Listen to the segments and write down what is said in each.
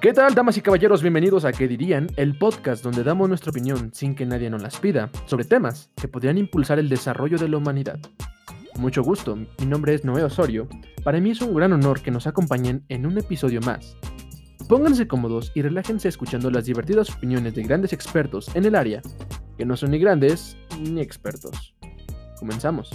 ¿Qué tal, damas y caballeros? Bienvenidos a ¿Qué dirían? El podcast donde damos nuestra opinión sin que nadie nos las pida sobre temas que podrían impulsar el desarrollo de la humanidad. Mucho gusto, mi nombre es Noé Osorio. Para mí es un gran honor que nos acompañen en un episodio más. Pónganse cómodos y relájense escuchando las divertidas opiniones de grandes expertos en el área, que no son ni grandes ni expertos. Comenzamos.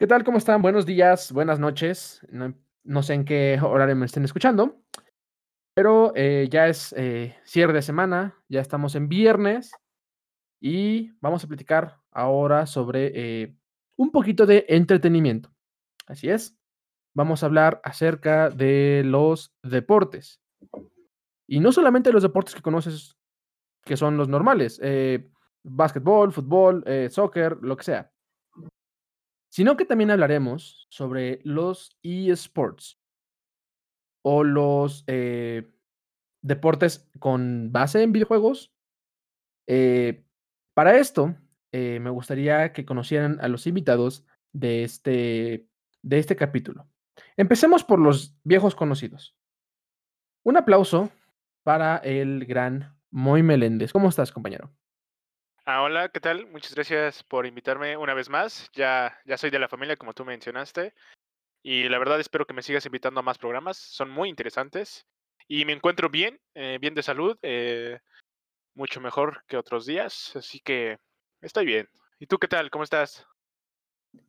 ¿Qué tal? ¿Cómo están? Buenos días, buenas noches. No, no sé en qué horario me estén escuchando, pero eh, ya es eh, cierre de semana, ya estamos en viernes y vamos a platicar ahora sobre eh, un poquito de entretenimiento. Así es, vamos a hablar acerca de los deportes. Y no solamente los deportes que conoces, que son los normales, básquetbol, fútbol, soccer, lo que sea, sino que también hablaremos sobre los eSports o los eh, deportes con base en videojuegos. Eh, para esto, eh, me gustaría que conocieran a los invitados de este, de este capítulo. Empecemos por los viejos conocidos. Un aplauso para el gran Moy Meléndez. ¿Cómo estás, compañero? Ah, hola, ¿qué tal? Muchas gracias por invitarme una vez más. Ya, ya soy de la familia, como tú mencionaste. Y la verdad espero que me sigas invitando a más programas. Son muy interesantes. Y me encuentro bien, eh, bien de salud, eh, mucho mejor que otros días. Así que estoy bien. ¿Y tú qué tal? ¿Cómo estás?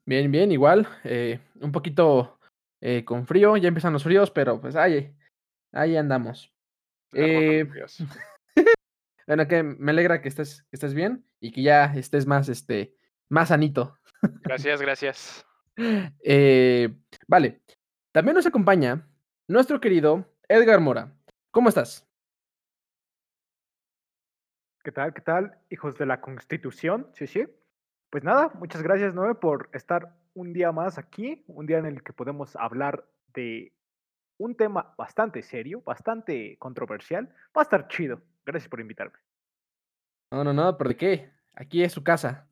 Bien, bien, igual. eh, un poquito eh, con frío, ya empiezan los fríos, pero pues ahí, ahí andamos. Eh. bueno, que me alegra que estés, que estés bien y que ya estés más, este, más sanito. Gracias, gracias. Eh, vale, también nos acompaña nuestro querido Edgar Mora. ¿Cómo estás? ¿Qué tal? ¿Qué tal? Hijos de la Constitución, sí, sí. Pues nada, muchas gracias, Noé, por estar un día más aquí, un día en el que podemos hablar de un tema bastante serio, bastante controversial. Va a estar chido. Gracias por invitarme. No, no, no, ¿pero de qué? Aquí es su casa.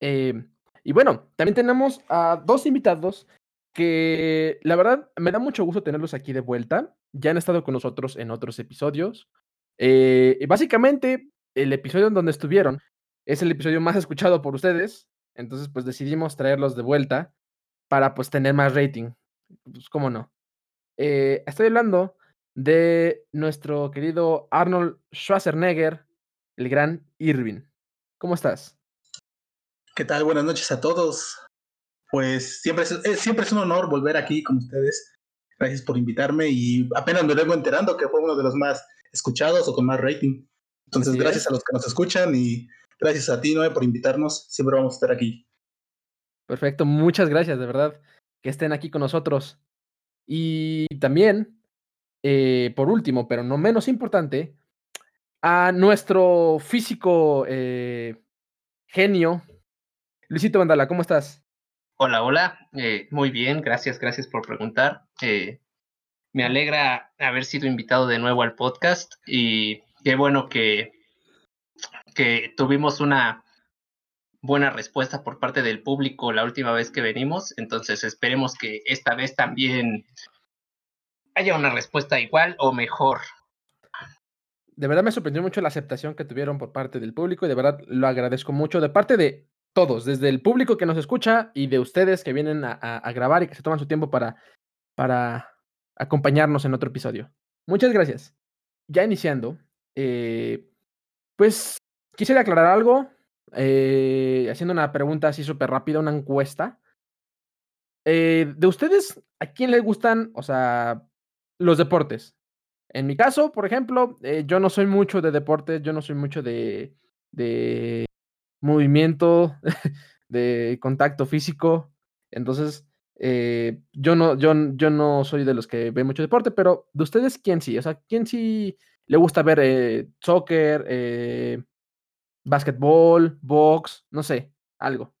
Eh, y bueno, también tenemos a dos invitados que la verdad me da mucho gusto tenerlos aquí de vuelta. Ya han estado con nosotros en otros episodios. Eh, básicamente, el episodio en donde estuvieron es el episodio más escuchado por ustedes. Entonces, pues decidimos traerlos de vuelta para pues tener más rating. Pues, cómo no. Eh, estoy hablando de nuestro querido Arnold Schwarzenegger, el gran Irving. ¿Cómo estás? ¿Qué tal? Buenas noches a todos. Pues siempre es, es- siempre es un honor volver aquí con ustedes. Gracias por invitarme y apenas me vengo enterando que fue uno de los más escuchados o con más rating. Entonces, Así gracias es. a los que nos escuchan y gracias a ti, Noé, por invitarnos. Siempre vamos a estar aquí. Perfecto, muchas gracias, de verdad, que estén aquí con nosotros. Y también, eh, por último, pero no menos importante, a nuestro físico eh, genio, Luisito Vandala, ¿cómo estás? Hola, hola. eh, muy bien, gracias, gracias por preguntar. eh, me alegra haber sido invitado de nuevo al podcast y qué bueno que, que tuvimos una buena respuesta por parte del público la última vez que venimos. Entonces esperemos que esta vez también haya una respuesta igual o mejor. De verdad me sorprendió mucho la aceptación que tuvieron por parte del público y de verdad lo agradezco mucho de parte de todos, desde el público que nos escucha y de ustedes que vienen a, grabar y que se toman su tiempo para, para acompañarnos en otro episodio. Muchas gracias. Ya iniciando, eh, pues quisiera aclarar algo, eh, haciendo una pregunta así súper rápida, una encuesta. Eh, de ustedes, ¿a quién les gustan, o sea, los deportes? En mi caso, por ejemplo, eh, yo no soy mucho de deportes, yo no soy mucho de, de movimiento, de contacto físico. Entonces, eh, yo, no, yo, no soy de los que ve mucho deporte, pero de ustedes, ¿quién sí? O sea, ¿quién sí le gusta ver eh, soccer, eh, básquetbol, box, no sé, algo?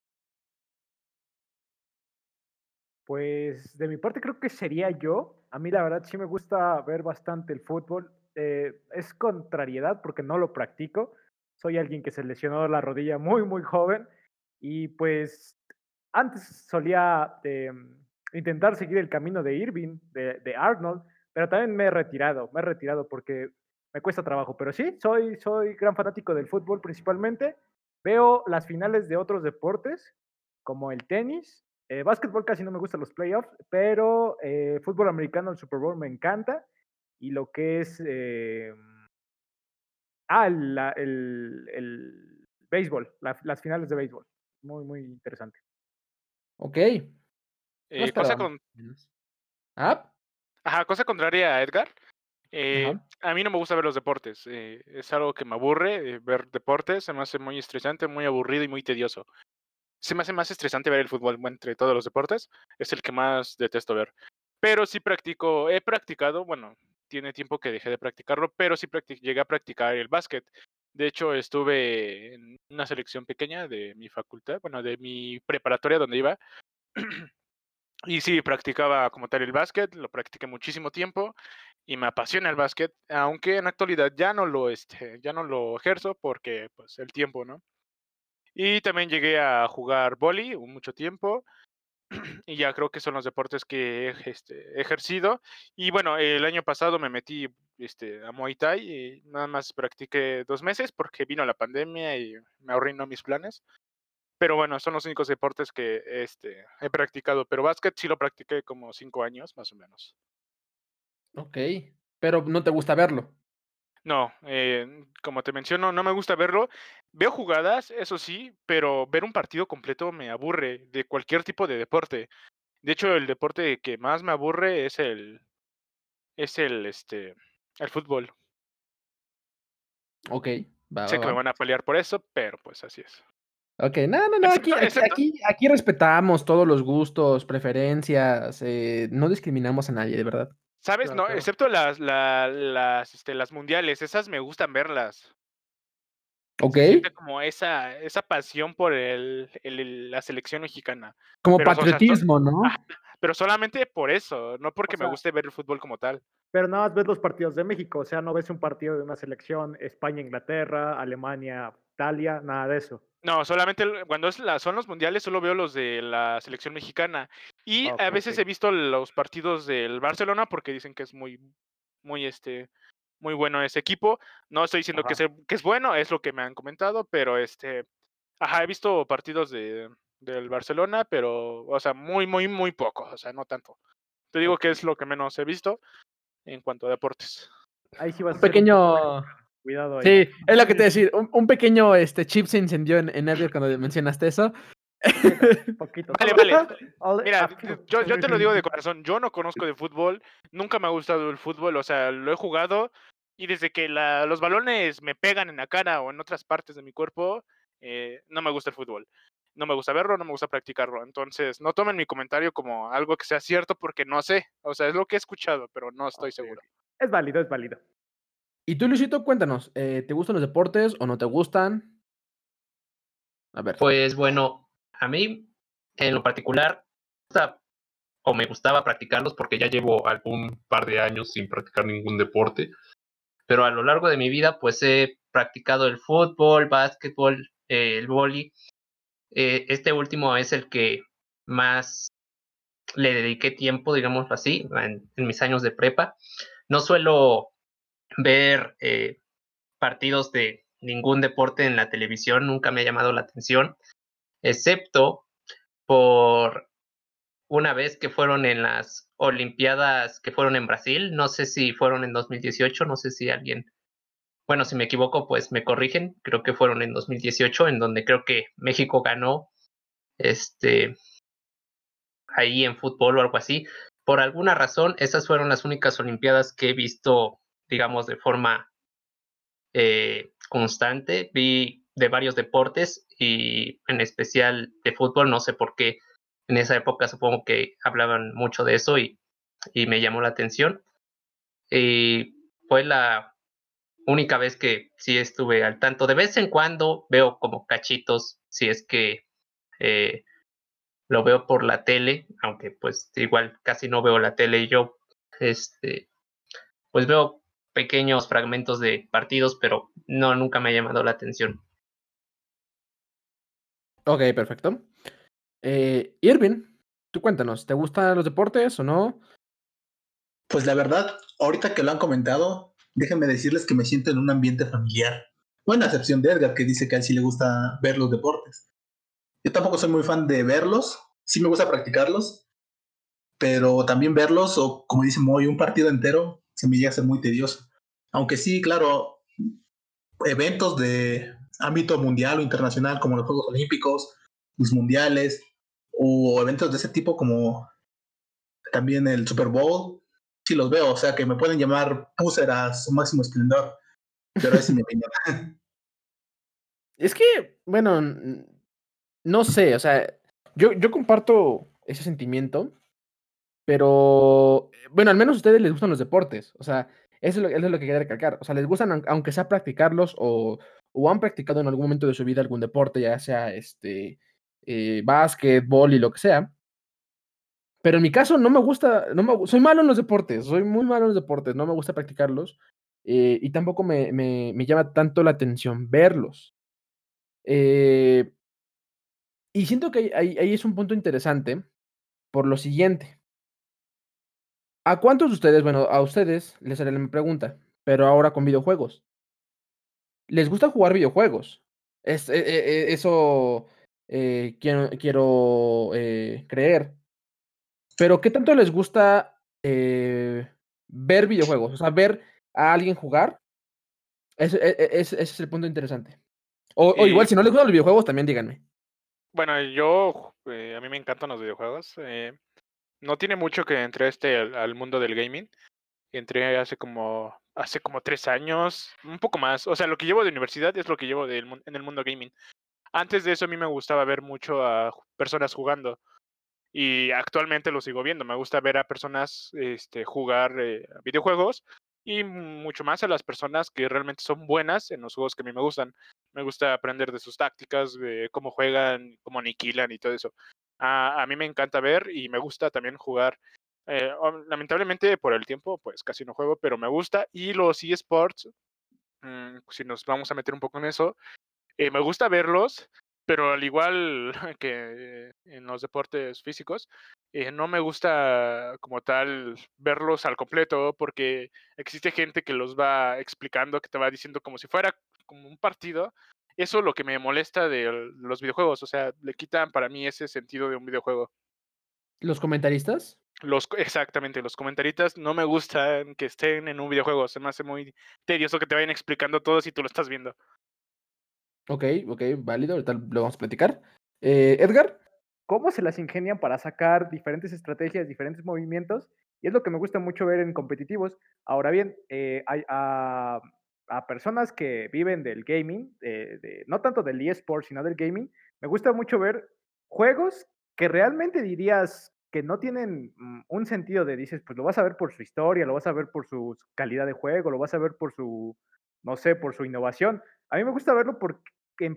Pues de mi parte creo que sería yo. A mí la verdad sí me gusta ver bastante el fútbol. Eh, es contrariedad porque no lo practico. Soy alguien que se lesionó la rodilla muy, muy joven. Y pues antes solía eh, intentar seguir el camino de Irving, de, de Arnold, pero también me he retirado, me he retirado porque me cuesta trabajo. Pero sí, soy, soy gran fanático del fútbol principalmente. Veo las finales de otros deportes, como el tenis. Eh, básquetbol casi no me gustan los playoffs, pero eh, fútbol americano, el Super Bowl me encanta. Y lo que es... Eh, ah, el, el, el béisbol, la, las finales de béisbol. Muy, muy interesante. Ok. Eh, cosa, con... ¿Ah? Ajá, cosa contraria a Edgar. Eh, a mí no me gusta ver los deportes. Eh, es algo que me aburre eh, ver deportes. Se me hace muy estresante, muy aburrido y muy tedioso. Se me hace más estresante ver el fútbol entre todos los deportes. Es el que más detesto ver. Pero sí practico, he practicado, bueno, tiene tiempo que dejé de practicarlo, pero sí llegué a practicar el básquet. De hecho, estuve en una selección pequeña de mi facultad, bueno, de mi preparatoria donde iba. y sí, practicaba como tal el básquet, lo practiqué muchísimo tiempo y me apasiona el básquet, aunque en actualidad ya no lo, este, ya no lo ejerzo porque pues el tiempo, ¿no? Y también llegué a jugar boli mucho tiempo y ya creo que son los deportes que he, este, ejercido. Y bueno, el año pasado me metí este, a Muay Thai nada más practiqué dos meses porque vino la pandemia y me arruinó mis planes. Pero bueno, son los únicos deportes que este, he practicado. Pero básquet sí lo practiqué como cinco años, más o menos. Ok, pero no te gusta verlo. No, eh, como te menciono, no me gusta verlo. Veo jugadas, eso sí, pero ver un partido completo me aburre de cualquier tipo de deporte. De hecho, el deporte que más me aburre es el es el este el fútbol. Ok, va, Sé que me van a pelear por eso, pero pues así es. Ok, no, no, no, aquí, aquí, aquí, respetamos todos los gustos, preferencias, eh, no discriminamos a nadie, de verdad. ¿Sabes? no, excepto las, las, este, las mundiales, esas me gustan verlas. Ok. como esa, esa pasión por el, la selección mexicana. Como patriotismo, ¿no? pero solamente por eso, no porque me guste ver el fútbol como tal. Pero nada más ves los partidos de México, o sea, no ves un partido de una selección, España, Inglaterra, Alemania, Italia, nada de eso. No, solamente cuando es la, son los mundiales solo veo los de la selección mexicana. Y a veces he visto los partidos del Barcelona porque dicen que es muy, muy, este, muy bueno ese equipo. No estoy diciendo que, que, es bueno, es lo que me han comentado, pero este, ajá, he visto partidos de, del Barcelona, pero, o sea, muy, muy, muy poco, o sea, no tanto. Te digo que es lo que menos he visto en cuanto a deportes. Ahí sí vas a pequeño Cuidado ahí. Sí, es lo que te decir. Un, pequeño este, chip se incendió en, en cuando mencionaste eso. Poquito. Vale, vale. Mira, yo, yo te lo digo de corazón. Yo no conozco de fútbol. Nunca me ha gustado el fútbol. O sea, lo he jugado. Y desde que la, los balones me pegan en la cara o en otras partes de mi cuerpo, eh, no me gusta el fútbol. No me gusta verlo, no me gusta practicarlo. Entonces, no tomen mi comentario como algo que sea cierto porque no sé. O sea, es lo que he escuchado, pero no estoy seguro. Es válido, es válido. Y tú, Luisito, cuéntanos, eh, ¿te gustan los deportes o no te gustan? A ver. Pues bueno, a mí, en lo particular, o me gustaba practicarlos porque ya llevo algún par de años sin practicar ningún deporte. Pero a lo largo de mi vida, pues he practicado el fútbol, básquetbol, eh, el vóley. Eh, este último es el que más le dediqué tiempo, digamos así, en mis años de prepa. No suelo ver eh, partidos de ningún deporte en la televisión, nunca me ha llamado la atención, excepto por una vez que fueron en las Olimpiadas que fueron en Brasil, no sé si fueron en 2018, no sé si alguien, bueno, si me equivoco, pues me corrigen, creo que fueron en 2018, en donde creo que México ganó, este, ahí en fútbol o algo así. Por alguna razón, esas fueron las únicas Olimpiadas que he visto digamos, de forma eh, constante. Vi de varios deportes y en especial de fútbol, no sé por qué en esa época supongo que hablaban mucho de eso y, y me llamó la atención. Y fue la única vez que sí estuve al tanto. De vez en cuando veo como cachitos, si es que eh, lo veo por la tele, aunque pues igual casi no veo la tele yo, este, pues veo pequeños fragmentos de partidos, pero no, nunca me ha llamado la atención. Ok, perfecto. Eh, Irving, tú cuéntanos, ¿te gustan los deportes o no? Pues la verdad, ahorita que lo han comentado, déjenme decirles que me siento en un ambiente familiar. Buena excepción de Edgar, que dice que a él sí le gusta ver los deportes. Yo tampoco soy muy fan de verlos, sí me gusta practicarlos, pero también verlos, o como dice Moy, un partido entero, se me llega a ser muy tedioso. Aunque sí, claro, eventos de ámbito mundial o internacional, como los Juegos Olímpicos, los mundiales, o eventos de ese tipo como también el Super Bowl, sí los veo, o sea que me pueden llamar Puser a su máximo esplendor, pero es mi opinión. Es que, bueno, no sé, o sea, yo, yo comparto ese sentimiento, pero bueno, al menos a ustedes les gustan los deportes, o sea, eso es lo, eso es lo que quería recalcar, o sea, les gustan aunque sea practicarlos o, o han practicado en algún momento de su vida algún deporte, ya sea este eh, básquet, y lo que sea. Pero en mi caso no me gusta, no me, soy malo en los deportes, soy muy malo en los deportes, no me gusta practicarlos eh, y tampoco me, me, me, llama tanto la atención verlos. Eh, y siento que ahí, ahí, es un punto interesante por lo siguiente. ¿A cuántos de ustedes, bueno, a ustedes les haré la pregunta, pero ahora con videojuegos? ¿Les gusta jugar videojuegos? Es, e, e, e, eso eh, quiero, quiero eh, creer. Pero ¿qué tanto les gusta eh, ver videojuegos? O sea, ver a alguien jugar. Ese, ese es el punto interesante. O, o, igual, si no les gustan los videojuegos, también díganme. Bueno, yo, a mí me encantan los videojuegos. no tiene mucho que entré este al, al, mundo del gaming. Entré hace como hace como tres años, un poco más. O sea, lo que llevo de universidad es lo que llevo del, en el mundo gaming. Antes de eso a mí me gustaba ver mucho a personas jugando y actualmente lo sigo viendo. Me gusta ver a personas este, jugar eh, videojuegos y mucho más a las personas que realmente son buenas en los juegos que a mí me gustan. Me gusta aprender de sus tácticas, de cómo juegan, cómo aniquilan y todo eso. A, a mí me encanta ver y me gusta también jugar. Eh, lamentablemente por el tiempo, pues casi no juego, pero me gusta. Y los eSports, mmm, si nos vamos a meter un poco en eso, eh, me gusta verlos, pero al igual que en los deportes físicos, eh, no me gusta como tal verlos al completo porque existe gente que los va explicando, que te va diciendo como si fuera como un partido. Eso es lo que me molesta de los videojuegos, o sea, le quitan para mí ese sentido de un videojuego. ¿Los comentaristas? Los, exactamente, los comentaristas no me gustan que estén en un videojuego, se me hace muy tedioso que te vayan explicando todo si tú lo estás viendo. Ok, ok, válido, ahorita lo vamos a platicar. Eh, Edgar. ¿Cómo se las ingenian para sacar diferentes estrategias, diferentes movimientos? Y es lo que me gusta mucho ver en competitivos. Ahora bien, eh, hay a, a, personas que viven del gaming, de, de, no tanto del eSport, sino del gaming, me gusta mucho ver juegos que realmente dirías que no tienen mm, un sentido de, dices, pues lo vas a ver por su historia, lo vas a ver por su calidad de juego, lo vas a ver por su, no sé, por su innovación. A mí me gusta verlo porque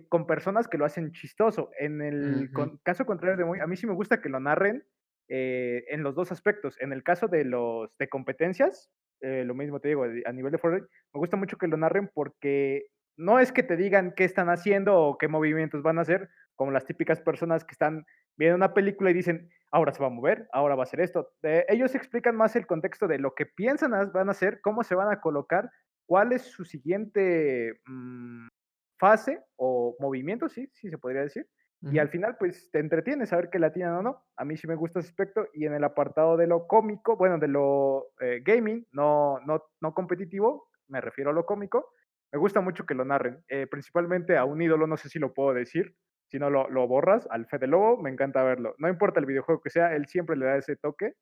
con personas que lo hacen chistoso. En el uh -huh. con, caso contrario de muy, a mí sí me gusta que lo narren eh, en los dos aspectos. En el caso de los de competencias, eh, lo mismo te digo, a nivel de Fortnite, me gusta mucho que lo narren porque no es que te digan qué están haciendo o qué movimientos van a hacer, como las típicas personas que están viendo una película y dicen, ahora se va a mover, ahora va a hacer esto. Eh, ellos explican más el contexto de lo que piensan van a hacer, cómo se van a colocar, cuál es su siguiente mmm, fase o movimiento, sí, sí se podría decir. Uh -huh. Y al final, pues te entretiene saber que la tienen o no. A mí sí me gusta ese aspecto. Y en el apartado de lo cómico, bueno, de lo eh, gaming, no, no, no competitivo, me refiero a lo cómico, me gusta mucho que lo narren. Eh, principalmente a un ídolo, no sé si lo puedo decir, si no lo, lo, borras, al Fede Lobo, me encanta verlo. No importa el videojuego que sea, él siempre le da ese toque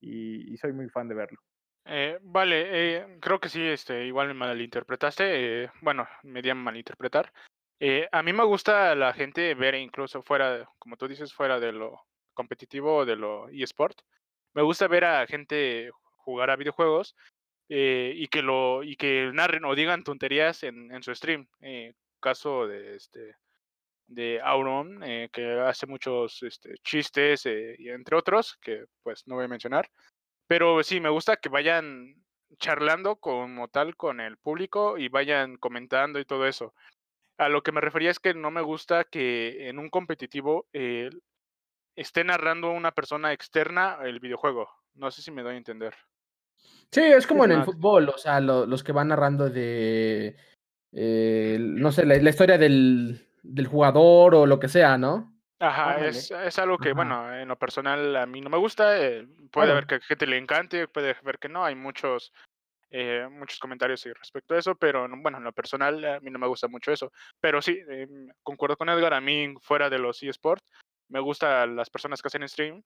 y, soy muy fan de verlo. Eh, vale, eh, creo que sí, este, igual me malinterpretaste. Eh, bueno, me di a malinterpretar. Eh, a mí me gusta la gente ver incluso fuera, como tú dices, fuera de lo competitivo o de lo eSport. Me gusta ver a gente jugar a videojuegos y que lo y que narren o digan tonterías en, en su stream. caso de este de Auron, que hace muchos este, chistes y entre otros que pues no voy a mencionar. Pero sí, me gusta que vayan charlando como tal con el público y vayan comentando y todo eso. A lo que me refería es que no me gusta que en un competitivo eh, esté narrando una persona externa el videojuego. No sé si me doy a entender. Sí, es como en el fútbol, o sea, lo- los que van narrando de, eh, no sé, la, la historia del, del jugador o lo que sea, ¿no? Ajá, es, es algo que, Ajá. bueno, en lo personal a mí no me gusta. eh, puede haber que a gente le encante, puede haber que no. Hay muchos, eh, muchos comentarios respecto a eso, pero no- bueno, en lo personal a mí no me gusta mucho eso. Pero sí, eh, concuerdo con Edgar, a mí fuera de los eSports, me gustan las personas que hacen stream,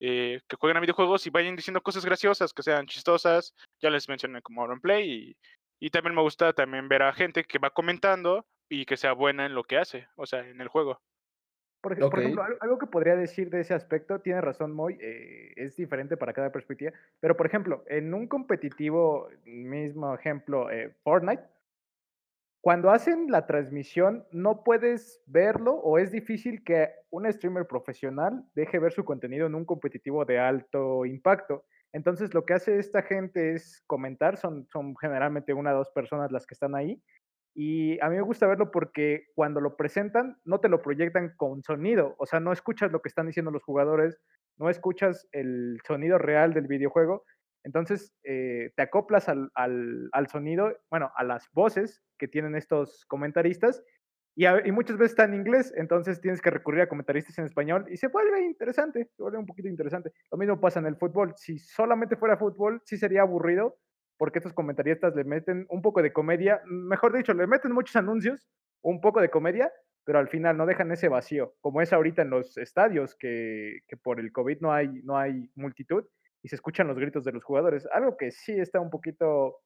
eh, que jueguen a videojuegos y vayan diciendo cosas graciosas, que sean chistosas. Ya les mencioné como Play y, y también me gusta también ver a gente que va comentando y que sea buena en lo que hace, o sea, en el juego. Por, ejemplo, al- algo que podría decir de ese aspecto, tiene razón Moy, eh, es diferente para cada perspectiva, pero por ejemplo, en un competitivo, mismo ejemplo, eh, Fortnite, cuando hacen la transmisión no puedes verlo o es difícil que un streamer profesional deje ver su contenido en un competitivo de alto impacto. Entonces lo que hace esta gente es comentar, son, son generalmente una o dos personas las que están ahí, y a mí me gusta verlo porque cuando lo presentan, no te lo proyectan con sonido. O sea, no escuchas lo que están diciendo los jugadores, no escuchas el sonido real del videojuego. Entonces, eh, te acoplas al, al, al, sonido, bueno, a las voces que tienen estos comentaristas. Y, a, y, muchas veces está en inglés, entonces tienes que recurrir a comentaristas en español y se vuelve interesante, se vuelve un poquito interesante. Lo mismo pasa en el fútbol. Si solamente fuera fútbol, sí sería aburrido, porque estos comentaristas le meten un poco de comedia, mejor dicho, le meten muchos anuncios, un poco de comedia, pero al final no dejan ese vacío, como es ahorita en los estadios, que, que por el COVID no hay, no hay multitud y se escuchan los gritos de los jugadores, algo que sí está un poquito,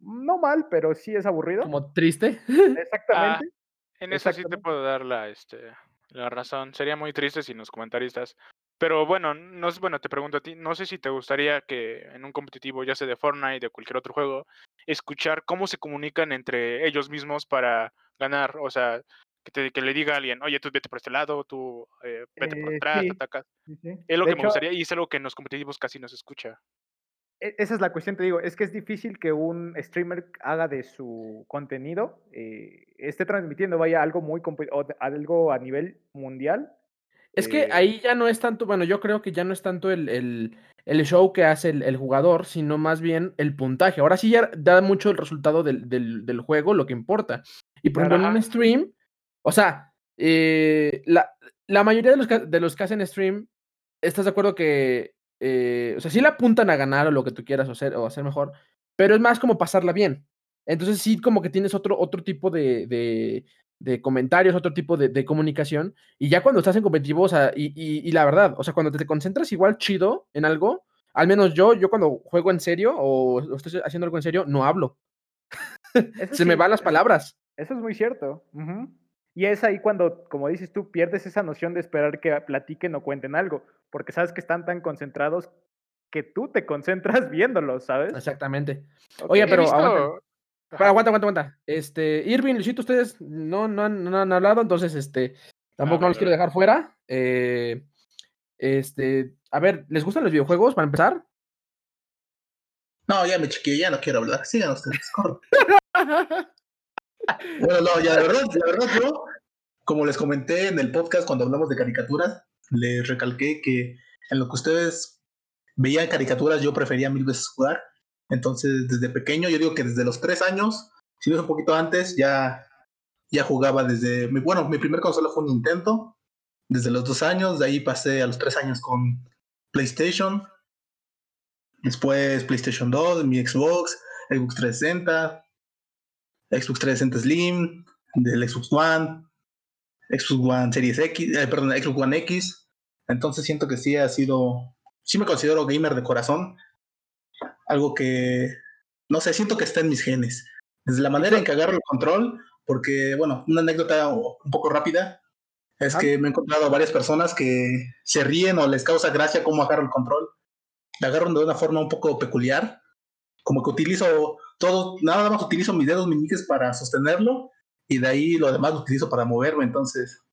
no mal, pero sí es aburrido. Como triste. Exactamente. En eso sí te puedo dar la, este, la razón. Sería muy triste si los comentaristas pero bueno, no bueno, te pregunto a ti, no sé si te gustaría que en un competitivo, ya sea de Fortnite, de cualquier otro juego, escuchar cómo se comunican entre ellos mismos para ganar, o sea, que, te, que le diga a alguien, oye, tú vete por este lado, tú eh, vete por atrás, sí, te atacas. sí, sí. Es lo De que me hecho, gustaría y es algo que en los competitivos casi no se escucha. E- esa es la cuestión, te digo, es que es difícil que un streamer haga de su contenido, eh, esté transmitiendo, vaya, algo muy, algo a nivel mundial. Es que eh, ahí ya no es tanto, bueno, yo creo que ya no es tanto el, el, el show que hace el, el jugador, sino más bien el puntaje. Ahora sí ya da mucho el resultado del, del, del juego, lo que importa. Y por ejemplo, en un stream, o sea, eh, la, la mayoría de los, que, de los que hacen stream, ¿estás de acuerdo que, eh, o sea, sí le apuntan a ganar o lo que tú quieras hacer, o hacer mejor, pero es más como pasarla bien. Entonces sí como que tienes otro, otro tipo de, de, de comentarios, otro tipo de, de, comunicación, y ya cuando estás en competitivo, o sea, y, y, y, la verdad, o sea, cuando te, te, concentras igual chido en algo, al menos yo, yo cuando juego en serio o, o estoy haciendo algo en serio, no hablo. Se sí, me van las palabras. Eso es muy cierto. Uh -huh. Y es ahí cuando, como dices tú, pierdes esa noción de esperar que platiquen o cuenten algo, porque sabes que están tan concentrados que tú te concentras viéndolos, ¿sabes? Exactamente. Okay. Oye, pero aguanta. Pero aguanta, aguanta, aguanta. Este, Irving, Luisito, ustedes no, no, han, no han hablado, entonces, este, tampoco no los quiero dejar fuera. Eh, este, a ver, ¿les gustan los videojuegos para empezar? No, ya me chiquillo, ya no quiero hablar. Sigan ustedes, corre. bueno, no, ya, la verdad, la verdad, yo, como les comenté en el podcast cuando hablamos de caricaturas, les recalqué que en lo que ustedes veían caricaturas, yo prefería mil veces jugar. Entonces, desde pequeño, yo digo que desde los tres años, si no es un poquito antes, ya, ya jugaba desde. Mi, bueno, mi primer consola fue un Nintendo. Desde los dos años, de ahí pasé a los tres años con PlayStation. Después PlayStation 2, mi Xbox, Xbox 360, Xbox 360 Slim, del Xbox One, Xbox One Series X, eh, perdón, Xbox One X. Entonces siento que sí ha sido, sí me considero gamer de corazón. Algo que, no sé, siento que está en mis genes. Desde la manera en que agarro el control, porque, bueno, una anécdota un poco rápida, es ¿Ah? que me he encontrado a varias personas que se ríen o les causa gracia cómo agarro el control. La agarro de una forma un poco peculiar, como que utilizo todo, nada más utilizo mis dedos meñiques para sostenerlo y de ahí lo demás lo utilizo para moverme. Entonces,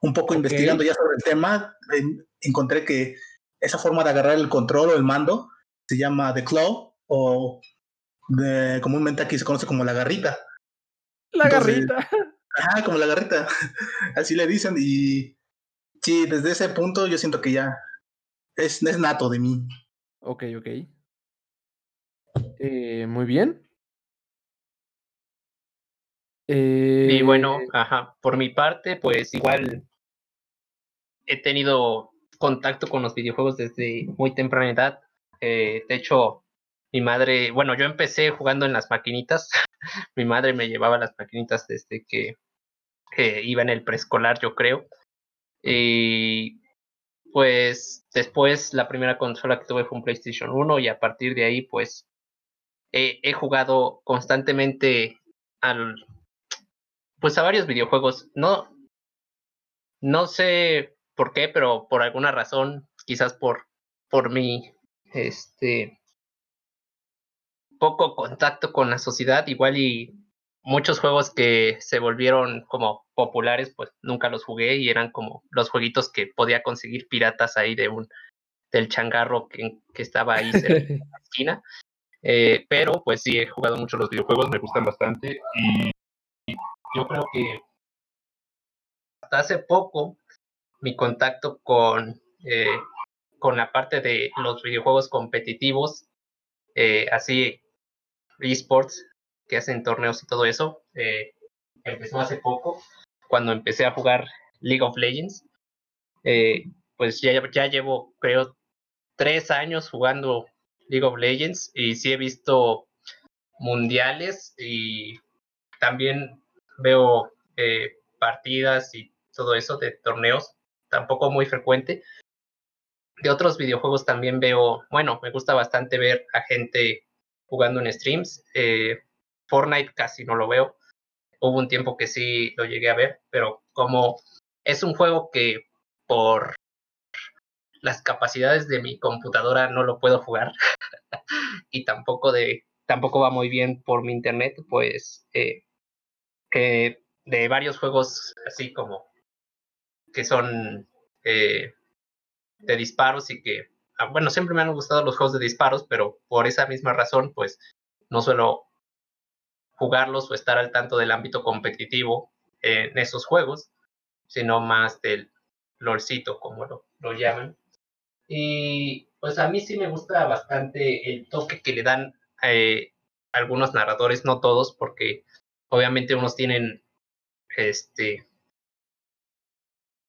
un poco okay. investigando ya sobre el tema, en, encontré que esa forma de agarrar el control o el mando se llama The Claw o de, comúnmente aquí se conoce como la garrita. La Entonces, garrita. Ajá, como la garrita. Así le dicen y Sí, desde ese punto yo siento que ya es, es nato de mí. Ok, ok. Eh, muy bien. Y bueno, Eh, ajá, por mi parte, pues igual he tenido contacto con los videojuegos desde muy temprana edad. Eh, de hecho, mi madre, bueno, yo empecé jugando en las maquinitas. mi madre me llevaba las maquinitas desde que, que iba en el preescolar, yo creo. Y pues después la primera consola que tuve fue un PlayStation 1 y a partir de ahí pues he, he jugado constantemente al pues a varios videojuegos. No, no sé por qué, pero por alguna razón, quizás por, por mi este poco contacto con la sociedad, igual y muchos juegos que se volvieron como populares, pues nunca los jugué y eran como los jueguitos que podía conseguir piratas ahí de un del changarro que, que estaba ahí cerca de la esquina. Eh, pero pues sí, he jugado mucho los videojuegos, me gustan bastante y yo creo que hasta hace poco mi contacto con, eh, con la parte de los videojuegos competitivos, eh, así esports, que hacen torneos y todo eso, eh, empezó hace poco, cuando empecé a jugar League of Legends. Pues ya, ya llevo, creo, tres años jugando League of Legends y sí he visto mundiales y también veo eh, partidas y todo eso de torneos, tampoco muy frecuente. De otros videojuegos también veo, bueno, me gusta bastante ver a gente jugando en streams. Eh, Fortnite casi no lo veo. Hubo un tiempo que sí lo llegué a ver, pero como es un juego que por las capacidades de mi computadora no lo puedo jugar y tampoco de tampoco va muy bien por mi internet, pues eh, de varios juegos así como que son eh, de disparos y que, ah, bueno, siempre me han gustado los juegos de disparos, pero por esa misma razón, pues no suelo jugarlos o estar al tanto del ámbito competitivo en esos juegos, sino más del lolcito, como lo, lo llaman. Y pues a mí sí me gusta bastante el toque que le dan eh, algunos narradores, no todos, porque obviamente unos tienen este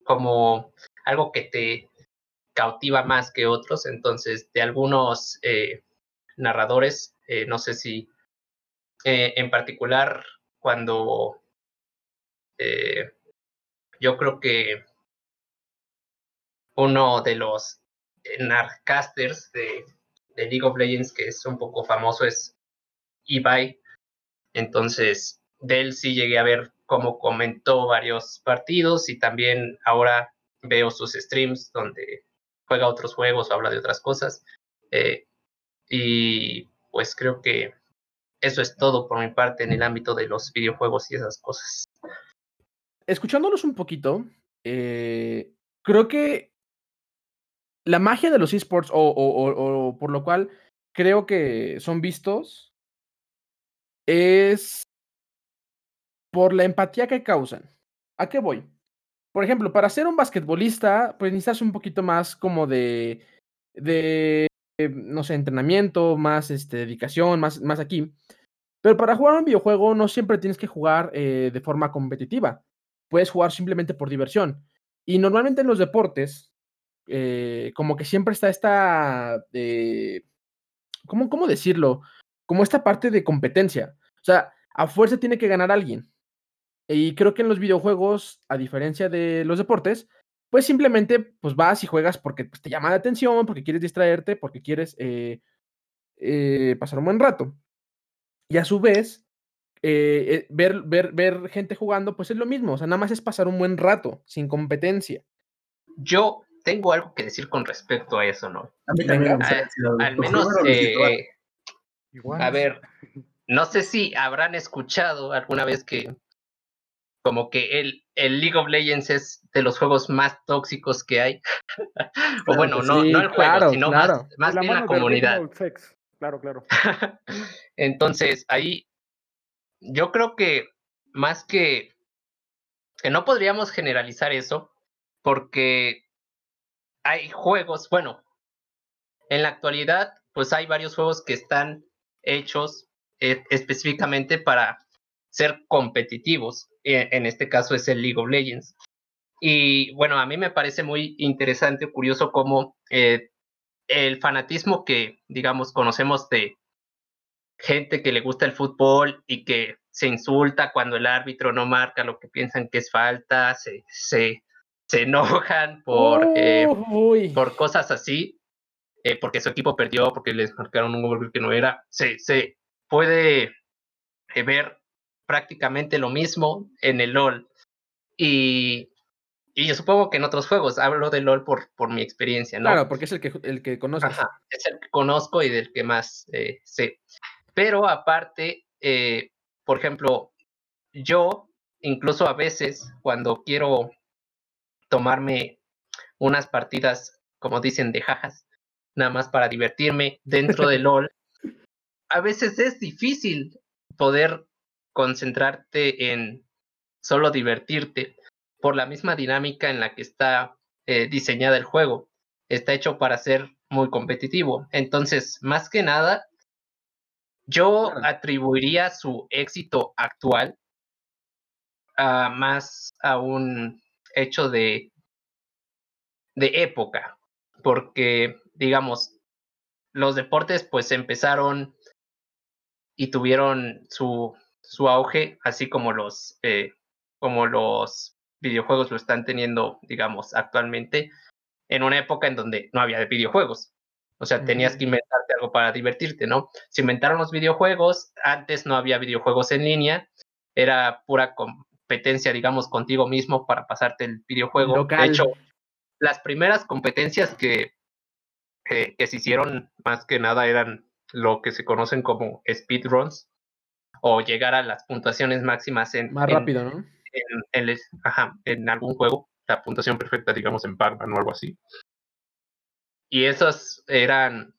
como algo que te cautiva más que otros, entonces de algunos eh, narradores, eh, no sé si eh, en particular cuando yo creo que uno de los narcasters de, de, League of Legends que es un poco famoso es Ibai, entonces de él sí llegué a ver cómo comentó varios partidos y también ahora veo sus streams donde juega otros juegos o habla de otras cosas. Eh, y pues creo que eso es todo por mi parte en el ámbito de los videojuegos y esas cosas. Escuchándolos un poquito, eh, creo que la magia de los esports, o, por lo cual creo que son vistos, es por la empatía que causan. ¿A qué voy? Por ejemplo, para ser un basquetbolista, pues necesitas un poquito más como de, de no sé, entrenamiento, más este, dedicación, más, más aquí. Pero para jugar un videojuego no siempre tienes que jugar eh, de forma competitiva. Puedes jugar simplemente por diversión. Y normalmente en los deportes, eh, como que siempre está esta, eh, ¿cómo, ¿cómo decirlo? Como esta parte de competencia. O sea, a fuerza tiene que ganar alguien. Y creo que en los videojuegos, a diferencia de los deportes, pues simplemente pues vas y juegas porque pues, te llama la atención, porque quieres distraerte, porque quieres eh, eh, pasar un buen rato. Y a su vez, eh, ver, ver, ver gente jugando, pues es lo mismo. O sea, nada más es pasar un buen rato, sin competencia. Yo tengo algo que decir con respecto a eso, ¿no? A mí también. A, al menos, eh, Igual. a ver, no sé si habrán escuchado alguna vez que como que el, el, League of Legends es de los juegos más tóxicos que hay. o bueno, no, sí, no el juego, claro, sino claro. más, más la bien la comunidad. Claro, claro. Entonces, ahí yo creo que más que que no podríamos generalizar eso, porque hay juegos, bueno, en la actualidad, pues hay varios juegos que están hechos eh, específicamente para ser competitivos. E, en este caso es el League of Legends. Y bueno, a mí me parece muy interesante curioso cómo eh, el fanatismo que, digamos, conocemos de gente que le gusta el fútbol y que se insulta cuando el árbitro no marca lo que piensan que es falta, se, se enojan por, eh, por cosas así, eh, porque su equipo perdió, porque les marcaron un gol que no era, se, se puede eh, ver prácticamente lo mismo en el LOL. Y, y yo supongo que en otros juegos, hablo de LOL por, por mi experiencia, ¿no? Claro, porque es el que, el que conoces. es el que conozco y del que más sé. Pero aparte, por ejemplo, yo incluso a veces cuando quiero tomarme unas partidas, como dicen, de jajas, nada más para divertirme dentro de LOL, a veces es difícil poder concentrarte en solo divertirte por la misma dinámica en la que está eh, diseñada el juego. Está hecho para ser muy competitivo. Entonces, más que nada, yo atribuiría su éxito actual a más a un hecho de, de época, porque, digamos, los deportes pues empezaron y tuvieron su, su auge, así como los, eh, como los videojuegos lo están teniendo, digamos, actualmente, en una época en donde no había videojuegos. O sea, tenías que inventarte algo para divertirte, ¿no? Se inventaron los videojuegos, antes no había videojuegos en línea, era pura competencia, digamos, contigo mismo para pasarte el videojuego. De hecho, las primeras competencias que, que, se hicieron más que nada eran lo que se conocen como speedruns o llegar a las puntuaciones máximas en... Más rápido, ¿no? En, ajá, en algún juego, la puntuación perfecta, digamos, en Pac-Man o algo así. Y esas eran,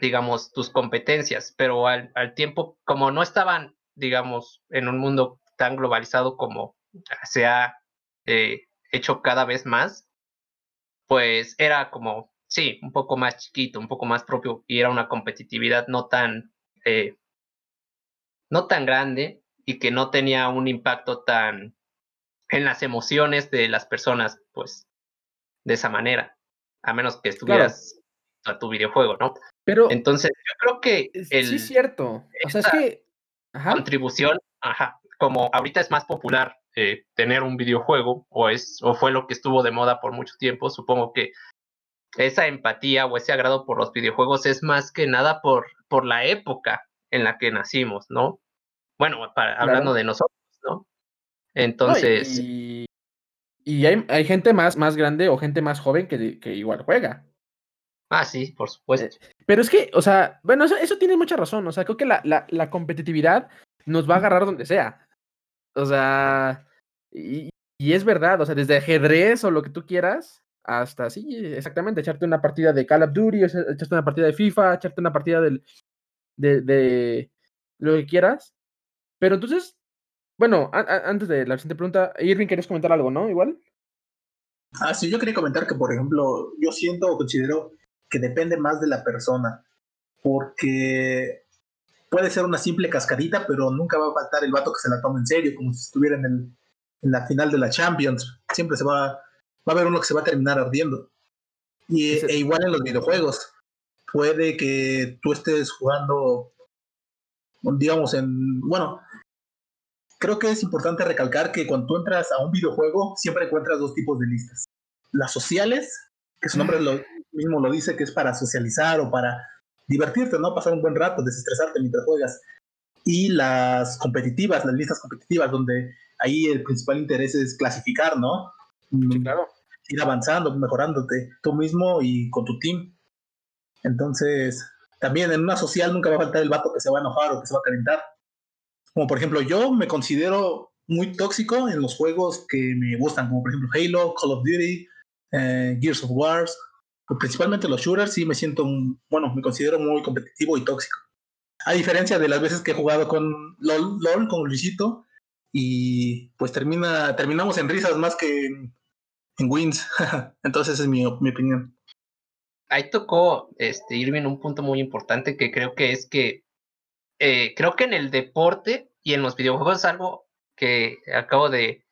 digamos, tus competencias, pero al, al tiempo, como no estaban, digamos, en un mundo tan globalizado como se ha eh, hecho cada vez más, pues era como, sí, un poco más chiquito, un poco más propio y era una competitividad no tan, eh, no tan grande y que no tenía un impacto tan en las emociones de las personas, pues, de esa manera a menos que estuvieras a tu videojuego, ¿no? Pero entonces yo creo que el, sí es cierto, o sea es que contribución, ajá, como ahorita es más popular eh, tener un videojuego o es o fue lo que estuvo de moda por mucho tiempo, supongo que esa empatía o ese agrado por los videojuegos es más que nada por por la época en la que nacimos, ¿no? Bueno, para, hablando de nosotros, ¿no? Entonces, y hay, hay, gente más, más grande o gente más joven que, que igual juega. Ah, sí, por supuesto. Eh, pero es que, o sea, bueno, eso, eso tiene mucha razón. O sea, creo que la, la, la, competitividad nos va a agarrar donde sea. O sea, y, y, es verdad, o sea, desde ajedrez o lo que tú quieras, hasta sí, exactamente, echarte una partida de Call of Duty, echarte una partida de FIFA, echarte una partida del, de, de lo que quieras. Pero entonces, bueno, antes de la siguiente pregunta, Irving, ¿querías comentar algo, no? Igual. Ah, sí, yo quería comentar que, por ejemplo, yo siento o considero que depende más de la persona, porque puede ser una simple cascarita, pero nunca va a faltar el vato que se la tome en serio, como si estuviera en, el, en la final de la Champions. Siempre se va, va a haber uno que se va a terminar ardiendo. Y, e igual en los videojuegos. Puede que tú estés jugando, digamos, en, bueno, creo que es importante recalcar que cuando tú entras a un videojuego, siempre encuentras dos tipos de listas. Las sociales, que su nombre lo mismo lo dice, que es para socializar o para divertirte, ¿no? Pasar un buen rato, desestresarte mientras juegas. Y las competitivas, las listas competitivas, donde ahí el principal interés es clasificar, ¿no? Mm, claro. Ir avanzando, mejorándote tú mismo y con tu team. Entonces, también en una social nunca va a faltar el vato que se va a enojar o que se va a calentar. Como por ejemplo, yo me considero muy tóxico en los juegos que me gustan, como por ejemplo Halo, Call of Duty, eh, Gears of War, principalmente los shooters, sí me siento, bueno, me considero muy competitivo y tóxico. A diferencia de las veces que he jugado con LOL, con Luisito, y pues termina, terminamos en risas más que en wins. Entonces esa es mi, mi opinión. Ahí tocó este, Irving un punto muy importante que creo que es que eh, creo que en el deporte y en los videojuegos es algo que acabo de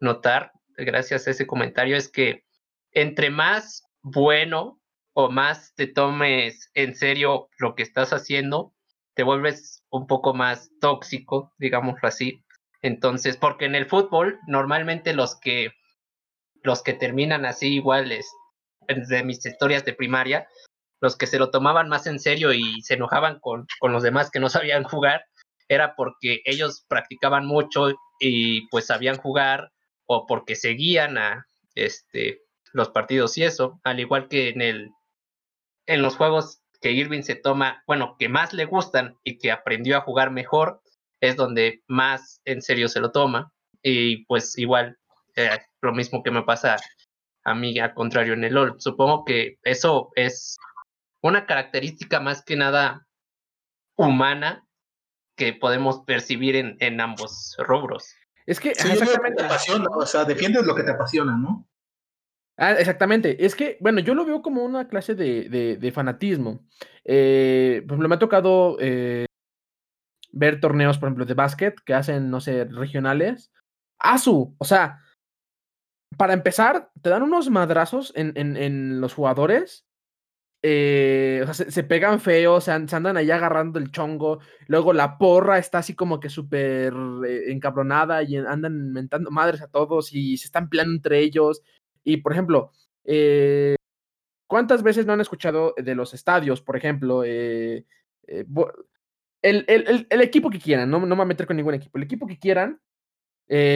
notar gracias a ese comentario es que entre más bueno o más te tomes en serio lo que estás haciendo, te vuelves un poco más tóxico, digámoslo así. Entonces, porque en el fútbol normalmente los que los que terminan así iguales de mis historias de primaria, los que se lo tomaban más en serio y se enojaban con, con los demás que no sabían jugar, era porque ellos practicaban mucho y pues sabían jugar o porque seguían a este, los partidos y eso, al igual que en, el, en los juegos que Irving se toma, bueno, que más le gustan y que aprendió a jugar mejor, es donde más en serio se lo toma. Y pues igual, eh, lo mismo que me pasa a mí, al contrario, en el LOL. Supongo que eso es una característica más que nada humana que podemos percibir en, en ambos rubros. Es que, Sí, exactamente. Te apasiona, o sea, defiendes lo que te apasiona, ¿no? Ah, exactamente. Es que, bueno, yo lo veo como una clase de, de, fanatismo. Eh, por ejemplo, me ha tocado eh, ver torneos, por ejemplo, de básquet que hacen, no sé, regionales. ¡Asu! O sea, para empezar, te dan unos madrazos en, en, los jugadores. Eh, o sea, se, pegan feos, se, se, andan ahí agarrando el chongo. Luego la porra está así como que súper encabronada y andan mentando madres a todos y se están peleando entre ellos. Y, por ejemplo, eh, ¿cuántas veces no han escuchado de los estadios, por ejemplo? Eh, eh, el, el, el, equipo que quieran, no, no me voy a meter con ningún equipo, el equipo que quieran,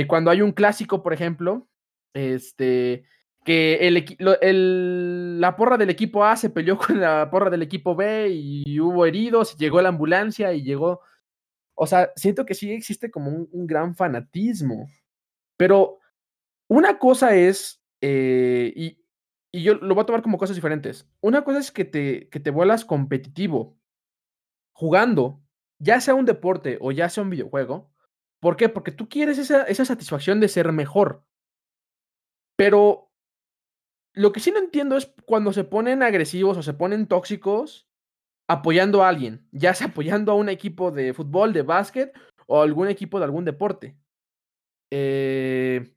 cuando hay un clásico, por ejemplo, este, que el, el, la porra del equipo A se peleó con la porra del equipo B y hubo heridos, y llegó la ambulancia y llegó... O sea, siento que sí existe como un gran fanatismo, pero una cosa es eh, y, y, yo lo voy a tomar como cosas diferentes. Una cosa es que te, vuelas competitivo jugando, ya sea un deporte o ya sea un videojuego. ¿Por qué? Porque tú quieres esa, esa satisfacción de ser mejor. Pero lo que sí no entiendo es cuando se ponen agresivos o se ponen tóxicos apoyando a alguien, ya sea apoyando a un equipo de fútbol, de básquet o algún equipo de algún deporte. Eh,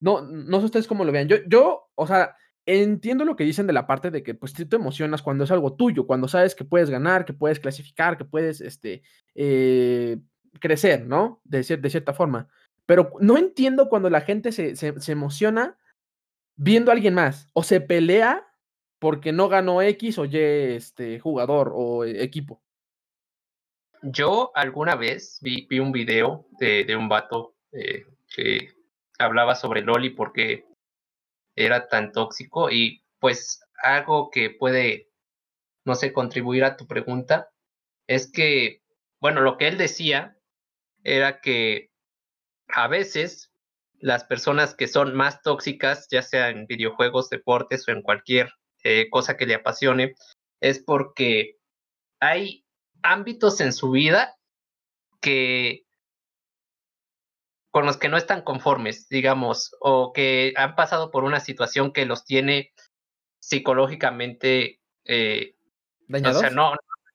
no, no sé ustedes cómo lo vean. Yo, yo, o sea, entiendo lo que dicen de la parte de que pues tú te emocionas cuando es algo tuyo, cuando sabes que puedes ganar, que puedes clasificar, que puedes este, eh, crecer, ¿no? De, de, cierta forma. Pero no entiendo cuando la gente se, se, se, emociona viendo a alguien más o se pelea porque no ganó X o Y este, jugador o equipo. Yo alguna vez vi, vi un video de, de un vato eh, que hablaba sobre LOL y por qué era tan tóxico y pues algo que puede, no sé, contribuir a tu pregunta es que, bueno, lo que él decía era que a veces las personas que son más tóxicas, ya sea en videojuegos, deportes o en cualquier eh, cosa que le apasione, es porque hay ámbitos en su vida que con los que no están conformes, digamos, o que han pasado por una situación que los tiene psicológicamente eh, ¿Dañados? O sea, no,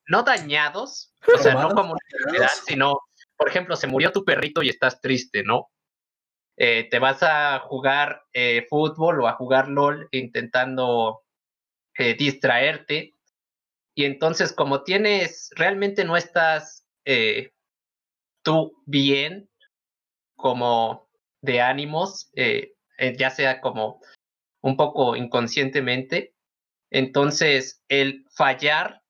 no dañados, o sea, no como una enfermedad, sino, por ejemplo, se murió tu perrito y estás triste, ¿no? Eh, te vas a jugar eh, fútbol o a jugar LOL intentando distraerte. Y entonces, como tienes, realmente no estás tú bien como de ánimos, eh, eh, ya sea como un poco inconscientemente. Entonces, el fallar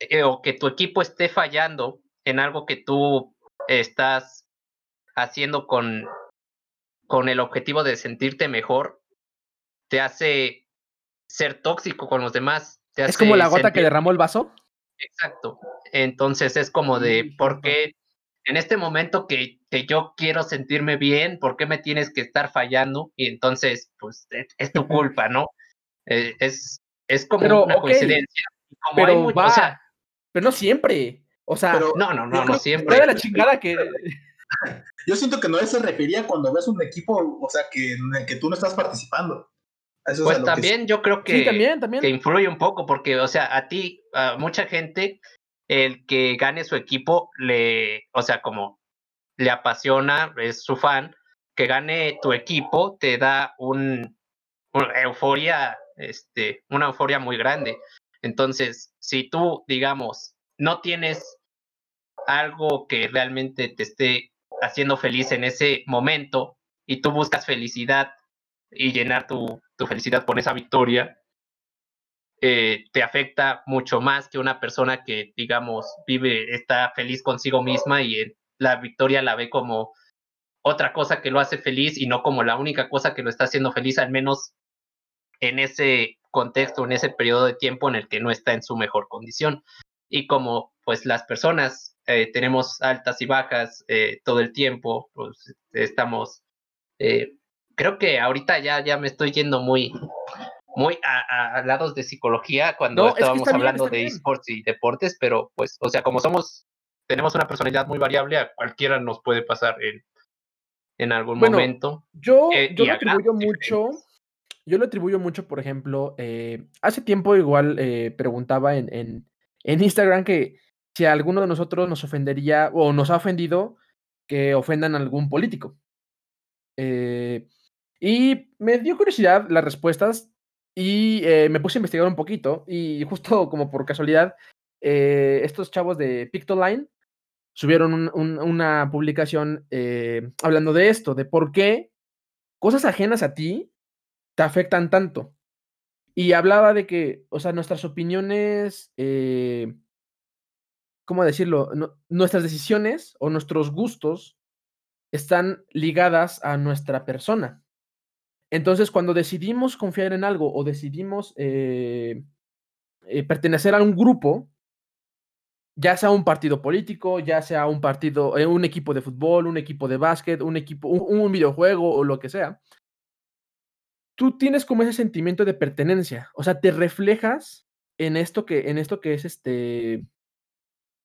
eh, o que tu equipo esté fallando en algo que tú estás haciendo con, con el objetivo de sentirte mejor, te hace ser tóxico con los demás. Te es como la gota sentir... que derramó el vaso. Exacto. Entonces es como de, ¿por qué en este momento que, que, yo quiero sentirme bien, ¿por qué me tienes que estar fallando? Y entonces, pues, es, es tu culpa, ¿no? Eh, es, es como pero, una okay, coincidencia. Como pero mucho, va, o sea, pero no siempre. O sea, pero, no, no, no, no siempre. La chingada que. Yo siento que no se refería cuando ves un equipo, o sea, que, en el que tú no estás participando. Eso Pues que también yo creo Sí, que, también, también. que influye un poco, porque, o sea, a ti, a mucha gente, el que gane su equipo le, o sea, como le apasiona, es su fan, que gane tu equipo te da un, una euforia, este, una euforia muy grande. Entonces, si tú, digamos, no tienes algo que realmente te esté haciendo feliz en ese momento y tú buscas felicidad y llenar tu, tu felicidad con esa victoria, eh, te afecta mucho más que una persona que, digamos, vive, está feliz consigo misma y la victoria la ve como otra cosa que lo hace feliz y no como la única cosa que lo está haciendo feliz, al menos en ese contexto, en ese periodo de tiempo en el que no está en su mejor condición. Y como pues las personas eh, tenemos altas y bajas eh, todo el tiempo, pues estamos, creo que ahorita ya, ya me estoy yendo muy, muy a, lados de psicología cuando No, es que estábamos bien, hablando de esports y deportes, pero pues, o sea, como somos, tenemos una personalidad muy variable, a cualquiera nos puede pasar en, en algún Bueno, momento. Yo, Eh, yo lo atribuyo mucho, yo lo atribuyo mucho, por ejemplo, eh, hace tiempo igual eh, preguntaba en, en, en Instagram que si a alguno de nosotros nos ofendería o nos ha ofendido que ofendan a algún político. Eh, y me dio curiosidad las respuestas y eh, me puse a investigar un poquito y justo como por casualidad, eh, estos chavos de Pictoline subieron un- un- una publicación eh, hablando de esto, de por qué cosas ajenas a ti te afectan tanto. Y hablaba de que, o sea, nuestras opiniones, ¿cómo decirlo? Nuestras decisiones o nuestros gustos están ligadas a nuestra persona. Entonces, cuando decidimos confiar en algo o decidimos eh, eh, pertenecer a un grupo, ya sea un partido político, ya sea un partido, eh, un equipo de fútbol, un equipo de básquet, un equipo, un, videojuego o lo que sea, tú tienes como ese sentimiento de pertenencia, o sea, te reflejas en esto que, en esto que es este,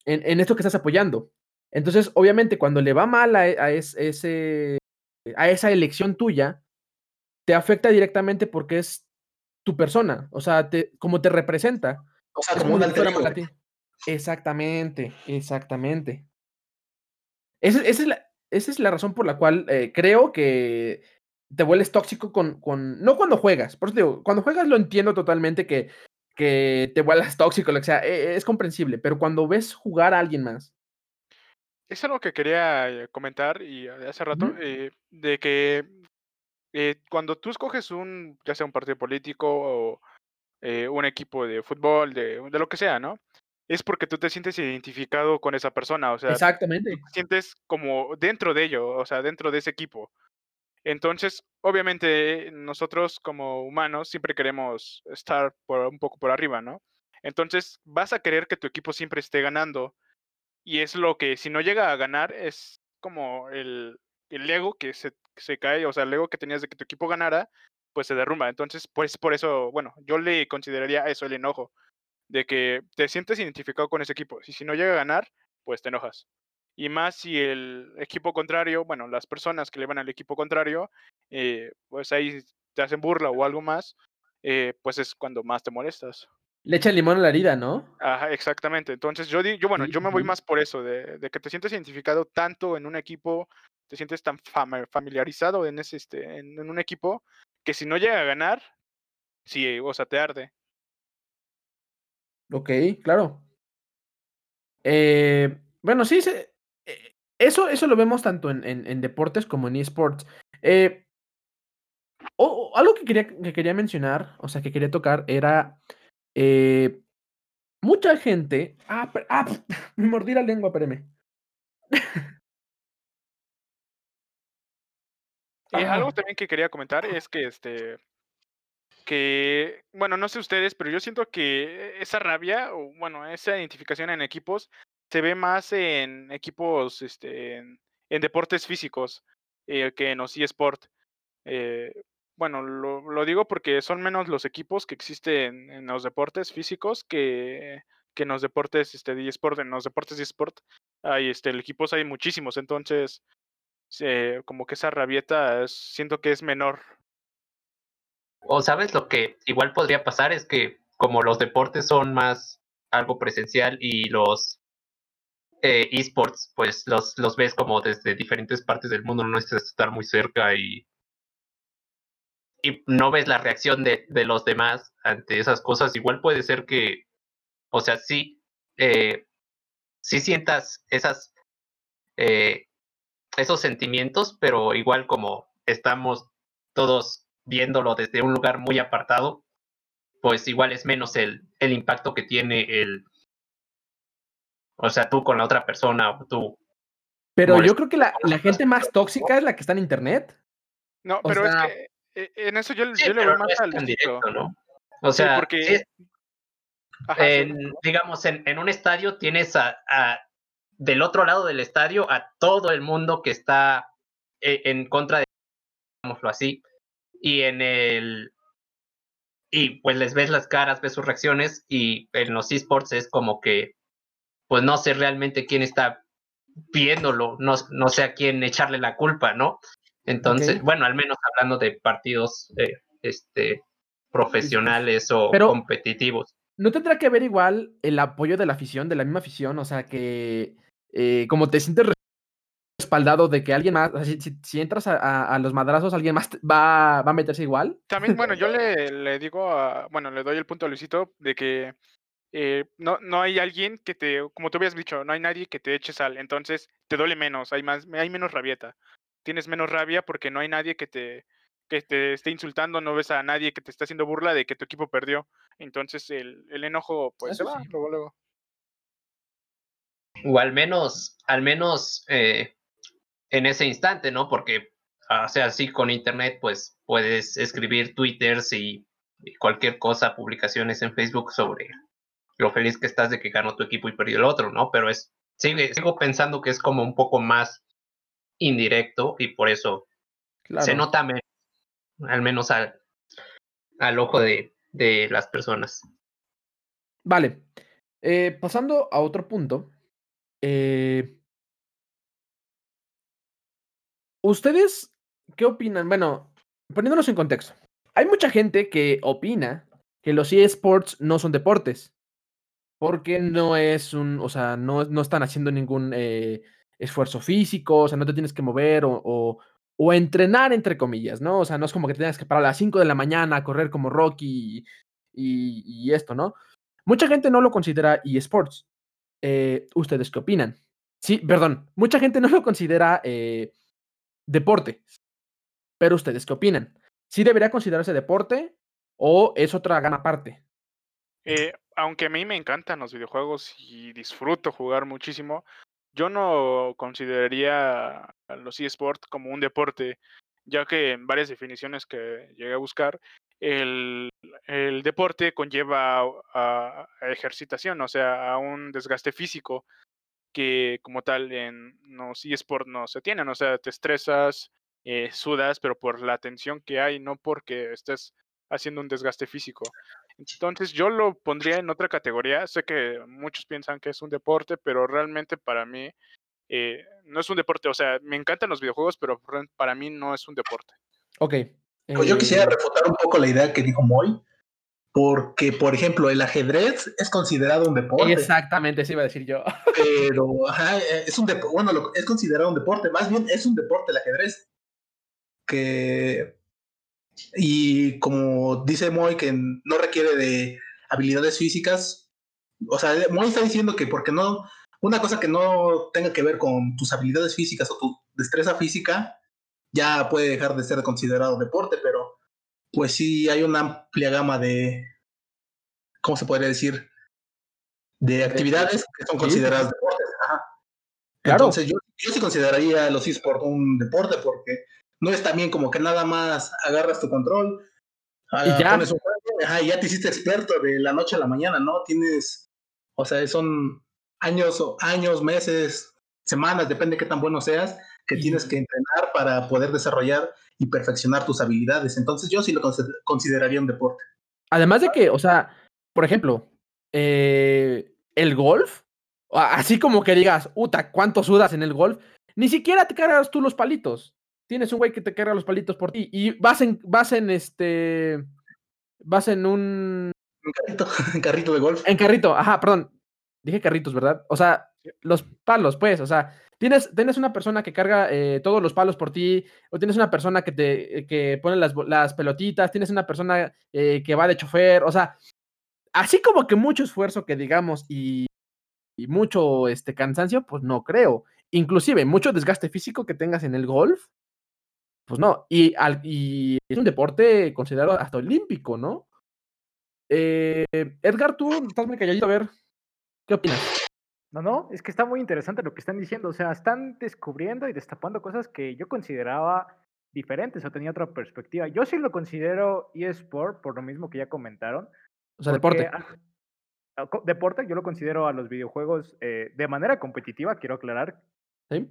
en, esto que estás apoyando. Entonces, obviamente, cuando le va mal a, es- ese, a esa elección tuya, te afecta directamente porque es tu persona, o sea, te, como te representa. O sea, Es como un si alter fuera ego. mal a ti. Exactamente, exactamente. Esa, esa es la, esa es la razón por la cual eh, creo que te vuelves tóxico con, con. No cuando juegas, por eso te digo, cuando juegas lo entiendo totalmente que, que te vuelvas tóxico, lo que sea, eh, es comprensible, pero cuando ves jugar a alguien más. Es algo que quería eh, comentar y eh, hace rato, eh, de que eh, cuando tú escoges un, ya sea un partido político o eh, un equipo de fútbol, de, de lo que sea, ¿no? Es porque tú te sientes identificado con esa persona, o sea, tú Exactamente. te sientes como dentro de ello, o sea, dentro de ese equipo. Entonces, obviamente, nosotros como humanos siempre queremos estar por, un poco por arriba, ¿no? Entonces, vas a querer que tu equipo siempre esté ganando. Y es lo que, si no llega a ganar, es como el, el ego que se, se cae, o sea, el ego que tenías de que tu equipo ganara, pues se derrumba. Entonces, pues por eso, bueno, yo le consideraría eso el enojo, de que te sientes identificado con ese equipo. Y si no llega a ganar, pues te enojas. Y más si el equipo contrario, bueno, las personas que le van al equipo contrario, eh, pues ahí te hacen burla o algo más, eh, pues es cuando más te molestas. Le echa limón a la herida, ¿no? Ajá, exactamente. Entonces yo, yo bueno, yo me voy más por eso, de, de que te sientes identificado tanto en un equipo, te sientes tan familiarizado en ese, este, en, un equipo, que si no llega a ganar, sí, o sea, te arde. Ok, claro. Eh, bueno, sí, se- eh, eso, eso lo vemos tanto en, deportes como en esports. Eh, o- algo que quería, que quería mencionar, o sea, que quería tocar, era mucha gente. Ah, per- ah, me mordí la lengua, espérame. Eh, algo también que quería comentar es que este que, bueno, no sé ustedes, pero yo siento que esa rabia, o bueno, esa identificación en equipos, se ve más en equipos, este, en, en deportes físicos, eh, que en los eSport. Eh, bueno, lo, lo digo porque son menos los equipos que existen en los deportes físicos que, que en los deportes este, de eSport. En los deportes de eSport hay este, equipos hay muchísimos, entonces como que esa rabieta siento que es menor. O sabes lo que igual podría pasar es que como los deportes son más algo presencial y los eh, esports, pues los, los ves como desde diferentes partes del mundo, no necesitas estar muy cerca y, y no ves la reacción de, de los demás ante esas cosas. Igual puede ser que, o sea, sí, eh, sientas esas, eh, esos sentimientos, pero igual como estamos todos viéndolo desde un lugar muy apartado, pues igual es menos el, el impacto que tiene el, o sea, tú con la otra persona o tú. Pero yo creo que la, la gente más tóxica es la que está en internet. No, O pero sea- es que eh, en eso yo, Sí, yo le veo no más es al directo, ¿no? O Sí, sea, porque- sí es- Ajá, sí. en, digamos, en, en un estadio tienes a, a- del otro lado del estadio a todo el mundo que está e- en contra de, digámoslo así, y en el y pues les ves las caras, ves sus reacciones y en los esports es como que pues no sé realmente quién está viéndolo, no, no sé a quién echarle la culpa, ¿no? Entonces, bueno, al menos hablando de partidos eh, este profesionales o Pero- competitivos. ¿No tendrá que ver igual el apoyo de la afición, de la misma afición? O sea, que eh, como te sientes respaldado de que alguien más, o sea, si, si- si entras a, a- a los madrazos, alguien más va, va a meterse igual. También, bueno, yo le, le digo, a, bueno, le doy el punto a Luisito de que eh, no, no hay alguien que te, como tú habías dicho, no hay nadie que te eche sal, entonces te duele menos, hay más, hay menos rabieta. Tienes menos rabia porque no hay nadie que te, que te esté insultando, no ves a nadie que te esté haciendo burla de que tu equipo perdió. Entonces el, el enojo, pues se va, sí. luego, luego. O al menos, al menos eh, en ese instante, ¿no? Porque, ah, o sea, sí, con internet, pues puedes escribir twitters y, y cualquier cosa, publicaciones en Facebook sobre lo feliz que estás de que ganó tu equipo y perdió el otro, ¿no? Pero es, sigue, sigo pensando que es como un poco más indirecto y por eso Claro. se nota menos, al menos al, al ojo de, de las personas. Vale. Eh, pasando a otro punto. Eh, ¿Ustedes qué opinan? Bueno, poniéndonos en contexto. Hay mucha gente que opina que los eSports no son deportes. Porque no es un, o sea, no, no están haciendo ningún eh, esfuerzo físico, o sea, no te tienes que mover o, o, entrenar, entre comillas, ¿no? O sea, no es como que tengas que parar a las 5 de la mañana a correr como Rocky y, y esto, ¿no? Mucha gente no lo considera eSports. Eh, ¿Ustedes qué opinan? Sí, perdón, mucha gente no lo considera eh, deporte. Pero ¿ustedes qué opinan? ¿Sí debería considerarse deporte o es otra gama aparte? Eh, aunque a mí me encantan los videojuegos y disfruto jugar muchísimo, yo no consideraría a los eSports como un deporte, ya que en varias definiciones que llegué a buscar, el, el deporte conlleva a, ejercitación, o sea, a un desgaste físico que como tal en los eSports no se tienen, o sea, te estresas, eh, sudas, pero por la tensión que hay, no porque estés haciendo un desgaste físico. Entonces yo lo pondría en otra categoría. Sé que muchos piensan que es un deporte, pero realmente para mí eh, no es un deporte. O sea, me encantan los videojuegos, pero para mí no es un deporte. Ok. Pues yo quisiera eh, refutar un poco la idea que dijo Moy, porque, por ejemplo, el ajedrez es considerado un deporte, Exactamente, eso iba a decir yo. pero ajá, eh, es un depo- bueno, lo- es considerado un deporte, más bien es un deporte el ajedrez. Que y como dice Moy que no requiere de habilidades físicas, o sea, Moy está diciendo que porque no una cosa que no tenga que ver con tus habilidades físicas o tu destreza física ya puede dejar de ser considerado deporte, pero pues sí hay una amplia gama de, ¿cómo se podría decir? De actividades que son consideradas sí. deportes. Ajá. Claro. Entonces yo, yo sí consideraría los esports un deporte porque no es también como que nada más agarras tu control, ah, Y ya. pones un juego, ajá, y ya te hiciste experto de la noche a la mañana, ¿no? Tienes, o sea, son años, años, meses, semanas, depende de qué tan bueno seas, que tienes que entrenar para poder desarrollar y perfeccionar tus habilidades. Entonces yo sí lo consider- consideraría un deporte. Además de que, o sea, por ejemplo, eh, el golf Así como que digas, puta, ¿cuánto sudas en el golf? Ni siquiera te cargas tú los palitos. Tienes un güey que te carga los palitos por ti y vas en, vas en este, vas en un... En carrito, en carrito de golf. En carrito, ajá, perdón. Dije carritos, ¿verdad? O sea, los palos, pues, o sea, tienes, tienes una persona que carga eh, todos los palos por ti, o tienes una persona que te que pone las, las pelotitas, tienes una persona eh, que va de chofer, o sea, así como que mucho esfuerzo que digamos y, y mucho este, cansancio, pues no creo. Inclusive mucho desgaste físico que tengas en el golf, pues no. Y, y es un deporte considerado hasta olímpico, ¿no? Eh, Edgar, tú estás muy calladito, a ver, ¿qué opinas? No, no, es que está muy interesante lo que están diciendo. O sea, están descubriendo y destapando cosas que yo consideraba diferentes o tenía otra perspectiva. Yo sí lo considero eSport, por lo mismo que ya comentaron. O sea, deporte. deporte, yo lo considero a los videojuegos eh, de manera competitiva, quiero aclarar.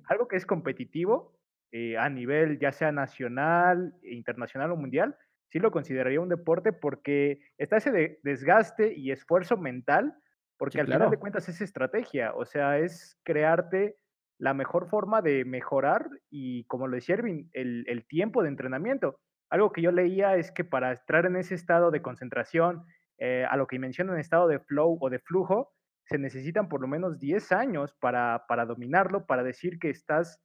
Algo que es competitivo eh, a nivel ya sea nacional, internacional o mundial, sí lo consideraría un deporte porque está ese desgaste y esfuerzo mental porque al final de cuentas es estrategia, o sea, es crearte la mejor forma de mejorar y, como lo decía Erwin, el, el tiempo de entrenamiento. Algo que yo leía es que para entrar en ese estado de concentración, eh, a lo que mencionan estado de flow o de flujo, se necesitan por lo menos 10 años para, para dominarlo, para decir que estás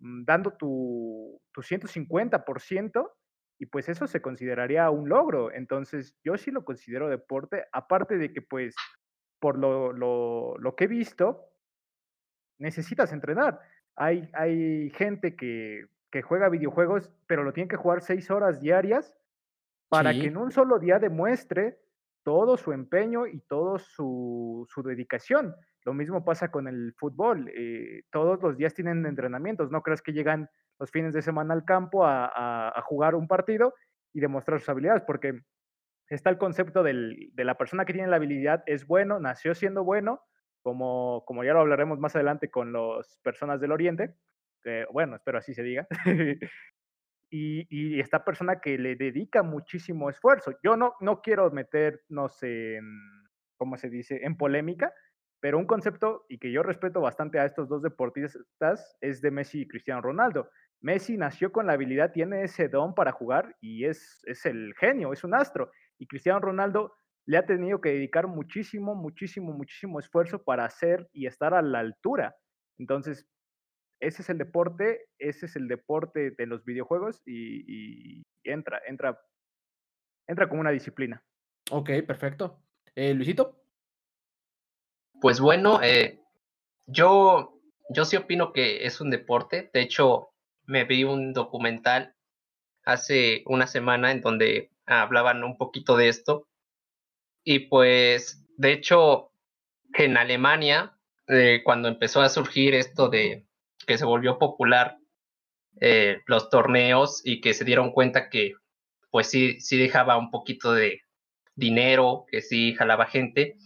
mm, dando tu, tu 150% y pues eso se consideraría un logro. Entonces yo sí lo considero deporte, aparte de que pues por lo, lo, lo que he visto, necesitas entrenar. Hay, hay gente que, que, juega videojuegos, pero lo tiene que jugar seis horas diarias para que en un solo día demuestre todo su empeño y toda su, su, dedicación. Lo mismo pasa con el fútbol. Eh, todos los días tienen entrenamientos. No creas que llegan los fines de semana al campo a, a, a jugar un partido y demostrar sus habilidades, porque está el concepto del, de la persona que tiene la habilidad es bueno, nació siendo bueno, como, como ya lo hablaremos más adelante con las personas del Oriente, que, bueno, espero así se diga, y, y, esta persona que le dedica muchísimo esfuerzo. Yo no, no quiero meternos en, ¿cómo se dice?, en polémica, pero un concepto y que yo respeto bastante a estos dos deportistas es de Messi y Cristiano Ronaldo. Messi nació con la habilidad, tiene ese don para jugar y es, es el genio, es un astro. Y Cristiano Ronaldo le ha tenido que dedicar muchísimo, muchísimo, muchísimo esfuerzo para hacer y estar a la altura. Entonces, ese es el deporte, ese es el deporte de los videojuegos y, y entra, entra, entra como una disciplina. Ok, perfecto. Eh, Luisito. Pues bueno, eh, yo, yo sí opino que es un deporte. De hecho, me vi un documental hace una semana en donde hablaban un poquito de esto. Y pues, de hecho, en Alemania, eh, cuando empezó a surgir esto de que se volvió popular eh, los torneos y que se dieron cuenta que pues sí, sí dejaba un poquito de dinero, que sí jalaba gente,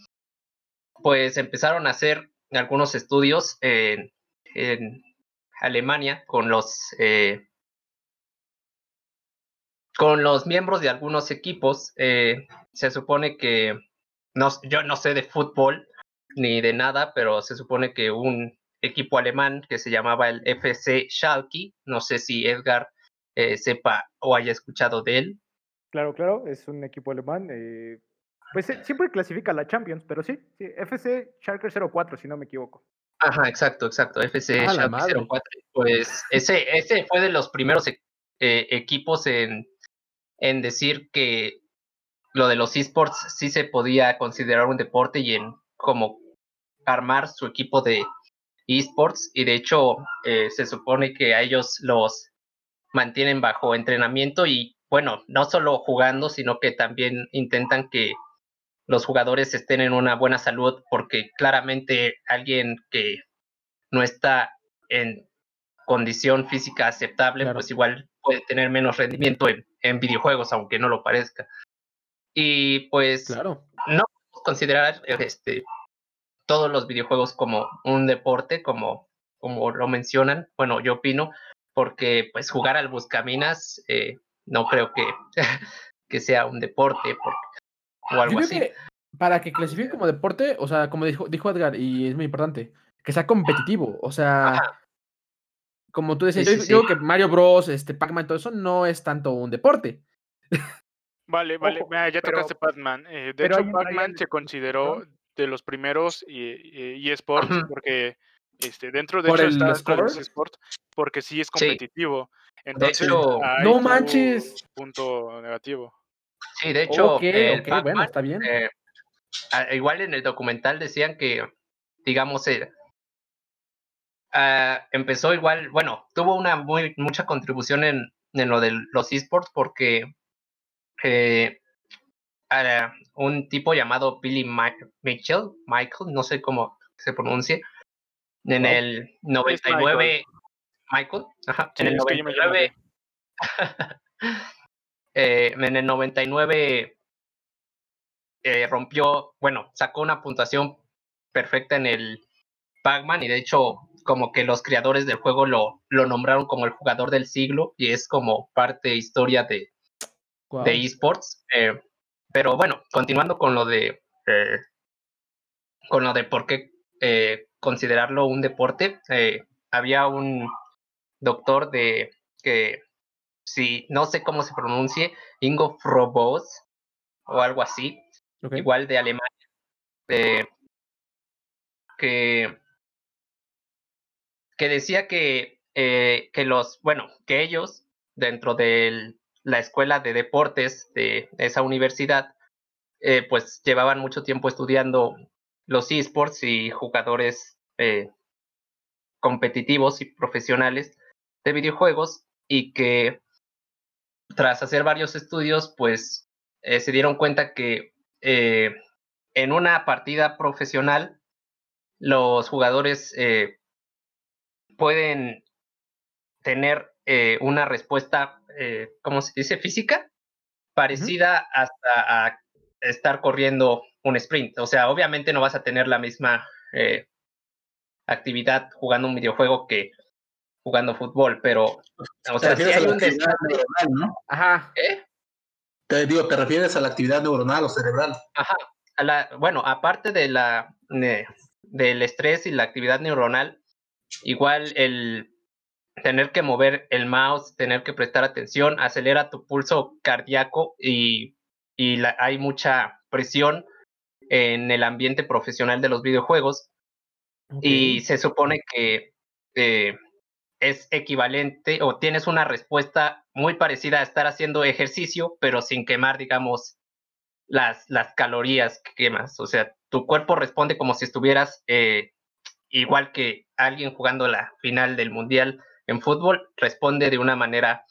pues empezaron a hacer algunos estudios en, en Alemania con los eh, con los miembros de algunos equipos, eh, se supone que, no, yo no sé de fútbol ni de nada, pero se supone que un equipo alemán que se llamaba el FC Schalke, no sé si Edgar eh, sepa o haya escuchado de él. Claro, claro, es un equipo alemán. Eh, pues siempre clasifica la Champions, pero sí, sí, FC Schalke 04, si no me equivoco. Ajá, exacto, exacto, FC ah, Schalke 04. Pues ese, ese fue de los primeros equipos en en decir que lo de los esports sí se podía considerar un deporte y en como armar su equipo de esports y de hecho eh, se supone que a ellos los mantienen bajo entrenamiento y bueno, no solo jugando, sino que también intentan que los jugadores estén en una buena salud porque claramente alguien que no está en condición física aceptable, pues igual puede tener menos rendimiento en, en, videojuegos, aunque no lo parezca. Y pues claro. no considerar este, todos los videojuegos como un deporte, como, como lo mencionan. Bueno, yo opino, porque pues jugar al Buscaminas eh, no creo que, que sea un deporte o algo así. para que clasifique como deporte, o sea, como dijo, dijo Edgar, y es muy importante, que sea competitivo. O sea, Ajá. Como tú decías, Sí, yo, sí, yo sí. creo que Mario Bros, este, Pac-Man, todo eso no es tanto un deporte. Vale, vale. Ojo, mira, ya tocaste Pac-Man. eh, de pero hecho, hay Pac-Man el- se consideró de los primeros y, y eSports Ujú. porque este, dentro de ¿Por hecho el está de esports porque sí es competitivo. Entonces, hecho- ¡No manches! un punto negativo. Sí, de hecho, ok, el ok, bueno, Pac-Man, está bien. eh, a- igual en el documental decían que, digamos, eh, ah, empezó igual, bueno, tuvo una muy mucha contribución en, en lo de los esports porque eh, ah, un tipo llamado Billy Ma- Mitchell, Michael, no sé cómo se pronuncie, en el 99, Michael, ajá, Sí, en el es que yo me llamo 99, eh, en el 99 eh, rompió, bueno, sacó una puntuación perfecta en el Pac-Man y de hecho como que los creadores del juego lo, lo nombraron como el jugador del siglo y es como parte historia de, de esports. eh, pero bueno, continuando con lo de eh, con lo de por qué eh, considerarlo un deporte, había un doctor de que si no sé cómo se pronuncie, Ingo Frobos o algo así, igual de Alemania, que, que decía que, eh, que los, bueno, que ellos dentro de la escuela de deportes de esa universidad, eh, pues llevaban mucho tiempo estudiando los esports y jugadores eh, competitivos y profesionales de videojuegos y que tras hacer varios estudios, pues se dieron cuenta que en una partida profesional los jugadores pueden tener eh, una respuesta, eh, ¿cómo se dice? Física, parecida hasta a estar corriendo un sprint. O sea, obviamente no vas a tener la misma eh, actividad jugando un videojuego que jugando fútbol, pero, o Te sea, si refieres a hay la un neuronal, ¿no? Ajá. ¿eh? Te digo, te refieres a la actividad neuronal o cerebral. Ajá. A la, bueno, aparte de la de- del estrés y la actividad neuronal, igual el tener que mover el mouse, tener que prestar atención, acelera tu pulso cardíaco y, y la- hay mucha presión en el ambiente profesional de los videojuegos y se supone que eh, es equivalente o tienes una respuesta muy parecida a estar haciendo ejercicio, pero sin quemar, digamos, las, las calorías que quemas. O sea, tu cuerpo responde como si estuvieras eh, igual que alguien jugando la final del mundial en fútbol, responde de una manera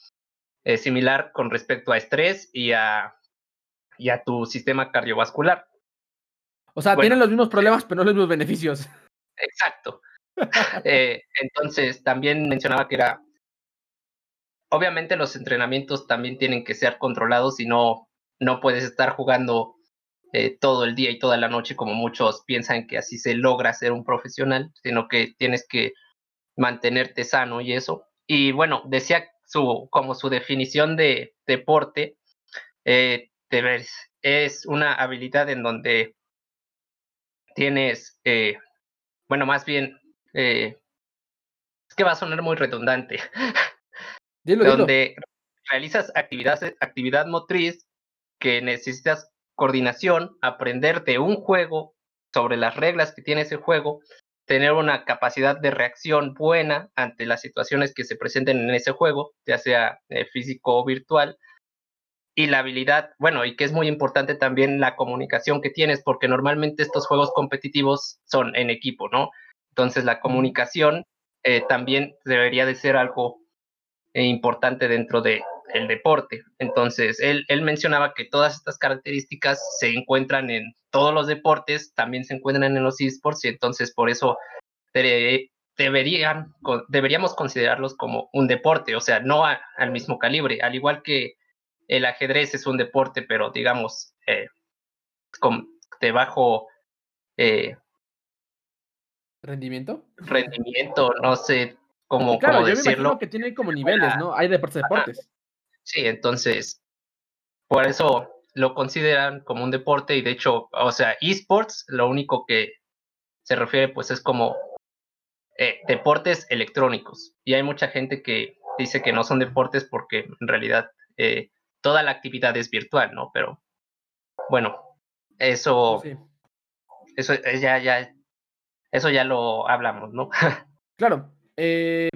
eh, similar con respecto a estrés y a, y a tu sistema cardiovascular. O sea, bueno. tienen los mismos problemas, pero no los mismos beneficios. Exacto. Eh, entonces, también mencionaba que era, obviamente los entrenamientos también tienen que ser controlados y no, no puedes estar jugando eh, todo el día y toda la noche como muchos piensan que así se logra ser un profesional, sino que tienes que mantenerte sano y eso. Y bueno, decía su, como su definición de deporte, eh, es una habilidad en donde tienes, eh, bueno, más bien, eh, es que va a sonar muy redundante, Dilo, dilo. donde realizas actividad, actividad motriz que necesitas coordinación, aprender de un juego sobre las reglas que tiene ese juego, tener una capacidad de reacción buena ante las situaciones que se presenten en ese juego, ya sea eh, físico o virtual, y la habilidad, bueno, y que es muy importante también la comunicación que tienes, porque normalmente estos juegos competitivos son en equipo, ¿no? Entonces la comunicación eh, también debería de ser algo eh, importante dentro de el deporte. Entonces, él, él mencionaba que todas estas características se encuentran en todos los deportes, también se encuentran en los esports, y entonces por eso debe- deberían, deberíamos considerarlos como un deporte, o sea, no a- al mismo calibre, al igual que el ajedrez es un deporte, pero digamos, eh, con, de bajo eh, ¿Rendimiento? rendimiento, no sé cómo, Claro, cómo yo me decirlo. imagino que tiene como niveles, ¿no? Hay deportes, deportes. Sí, entonces, por eso lo consideran como un deporte y de hecho, o sea, esports, lo único que se refiere pues es como eh, deportes electrónicos. Y hay mucha gente que dice que no son deportes porque en realidad eh, toda la actividad es virtual, ¿no? Pero bueno, eso, Sí. eso eh, ya, ya, eso ya lo hablamos, ¿no? Claro. eh,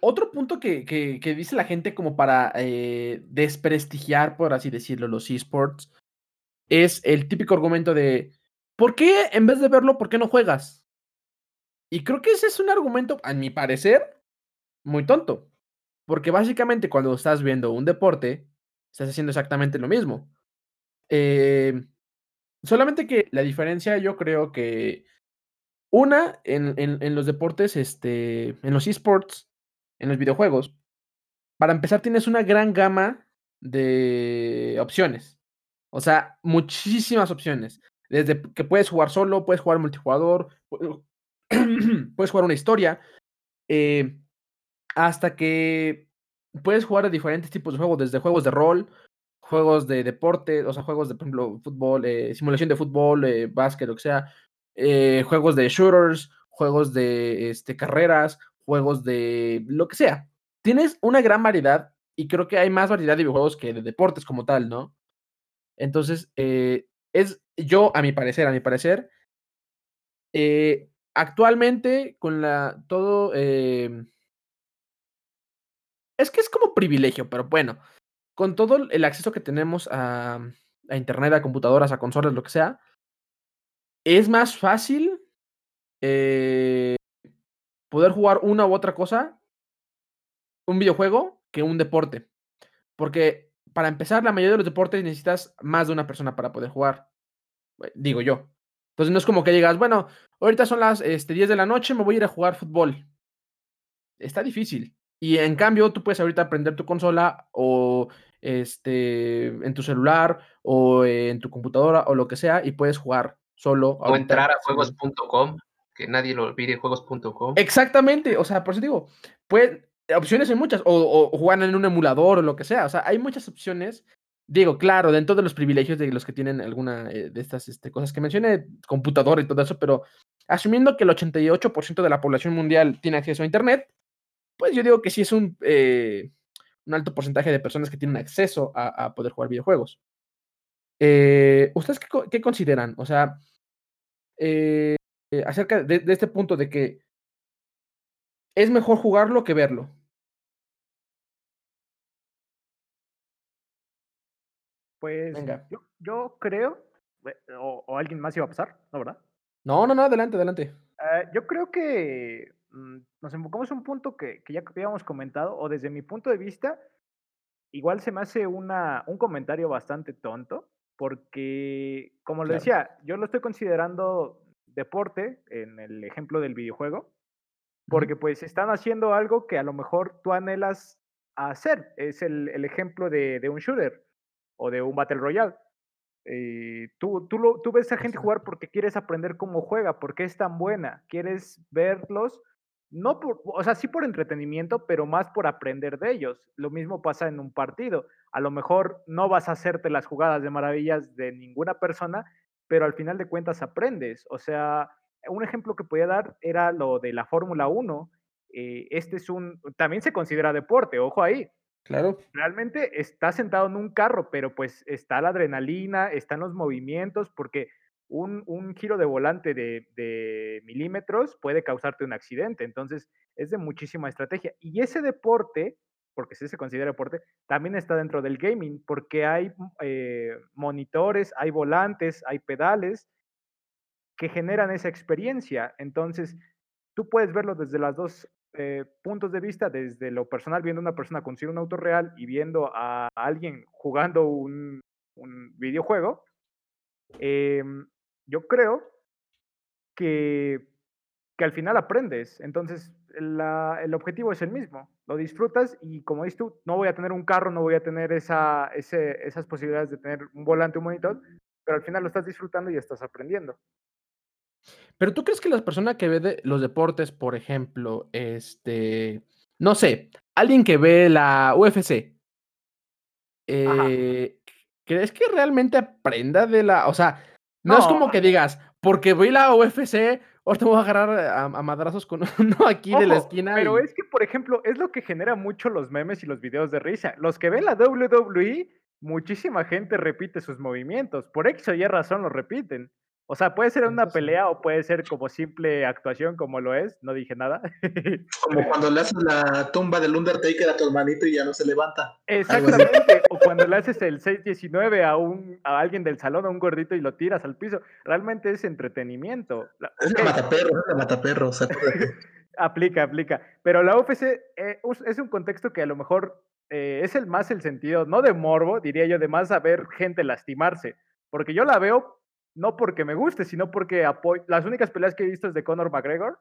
otro punto que, que- dice la gente como para eh, desprestigiar, por así decirlo, los esports, es el típico argumento de, ¿por qué en vez de verlo, por qué no juegas? Y creo que ese es un argumento, a mi parecer, muy tonto. Porque básicamente cuando estás viendo un deporte, estás haciendo exactamente lo mismo. Eh, solamente que la diferencia yo creo que una, en, en- en los deportes, este, en los esports, en los videojuegos, para empezar tienes una gran gama de opciones. O sea, muchísimas opciones. Desde que puedes jugar solo, puedes jugar multijugador, pu- puedes jugar una historia, eh, hasta que puedes jugar a diferentes tipos de juegos, desde juegos de rol, juegos de deporte, o sea, juegos de, fútbol, eh, simulación de fútbol, eh, básquet, lo que sea, juegos de shooters, juegos de este, carreras, juegos de lo que sea. Tienes una gran variedad y creo que hay más variedad de videojuegos que de deportes como tal, ¿no? Entonces, eh, es yo, a mi parecer, a mi parecer, eh, actualmente con la todo... eh, es que es como privilegio, pero bueno, con todo el acceso que tenemos a, internet, a computadoras, a consolas, lo que sea, es más fácil eh, poder jugar una u otra cosa, un videojuego, que un deporte. Porque para empezar, la mayoría de los deportes necesitas más de una persona para poder jugar, eh, digo yo. Entonces no es como que digas, bueno, ahorita son las este, 10 de la noche, me voy a ir a jugar fútbol. Está difícil. Y en cambio, tú puedes ahorita prender tu consola o este, en tu celular o en tu computadora o lo que sea y puedes jugar solo. O entrar a juegos.com, que nadie lo olvide, juegos.com. Exactamente, o sea, por eso digo, pues, opciones hay muchas, o, o en un emulador o lo que sea, o sea, hay muchas opciones. Digo, claro, dentro de los privilegios de los que tienen alguna eh, de estas este, cosas que mencioné, computador y todo eso, pero asumiendo que el 88% de la población mundial tiene acceso a Internet, pues yo digo que sí es un, eh, un alto porcentaje de personas que tienen acceso a, poder jugar videojuegos. Eh, ¿Ustedes qué, qué consideran? O sea, eh, eh, acerca de, de este punto de que es mejor jugarlo que verlo. Pues Venga. yo, yo creo, eh, o, o alguien más iba a pasar, ¿no, verdad? No, no, no, adelante, adelante. Eh, yo creo que mm, nos enfocamos en un punto que, que ya habíamos comentado, o desde mi punto de vista, igual se me hace una, un comentario bastante tonto, porque, como lo Claro. decía, yo lo estoy considerando deporte en el ejemplo del videojuego, porque pues están haciendo algo que a lo mejor tú anhelas hacer. Es el, el ejemplo de, de un shooter o de un Battle Royale. Eh, tú, tú, lo- tú ves a gente jugar porque quieres aprender cómo juega, porque es tan buena, quieres verlos, no por, o sea, sí por entretenimiento, pero más por aprender de ellos. Lo mismo pasa en un partido. A lo mejor no vas a hacerte las jugadas de maravillas de ninguna persona, pero al final de cuentas aprendes. O sea, un ejemplo que podía dar era lo de la Fórmula 1. eh, este es un, también se considera deporte, ojo ahí Claro. realmente está sentado en un carro, pero pues está la adrenalina, están los movimientos, porque un, un giro de volante de, de milímetros puede causarte un accidente. Entonces, es de muchísima estrategia. Y ese deporte, porque sí se considera deporte, también está dentro del gaming, porque hay eh, monitores, hay volantes, hay pedales que generan esa experiencia. Entonces, tú puedes verlo desde los dos eh, puntos de vista, desde lo personal, viendo a una persona conducir un auto real y viendo a alguien jugando un, un videojuego. Eh, yo creo que, que, al final aprendes. Entonces, la, el objetivo es el mismo. Lo disfrutas y como dices tú, no voy a tener un carro, no voy a tener esa, ese, esas posibilidades de tener un volante, un monitor, pero al final lo estás disfrutando y estás aprendiendo. Pero tú crees que las personas que ve de los deportes, por ejemplo, este, no sé, alguien que ve la UFC, eh, ¿crees que realmente aprenda de la, o sea, no, es como que digas, porque voy a la UFC, ahora te voy a agarrar a, a madrazos con uno aquí de la esquina. Pero y- es que, por ejemplo, es lo que genera mucho los memes y los videos de risa. Los que ven la WWE, muchísima gente repite sus movimientos. Por X o Y razón los repiten. O sea, puede ser una pelea o puede ser como simple actuación, como lo es. No dije nada. Como cuando le haces la tumba del Undertaker a tu hermanito y ya no se levanta. Exactamente. O cuando le haces el 619 a, un, a alguien del salón, a un gordito, y lo tiras al piso. Realmente es entretenimiento. Es la mataperros, es la acuérdate. Aplica, aplica. Pero la UFC eh, es un contexto que a lo mejor eh, es el más el sentido, no de morbo, diría yo, de más a ver gente lastimarse. Porque yo la veo no porque me guste, sino porque apoyo. Las únicas peleas que he visto es de Conor McGregor.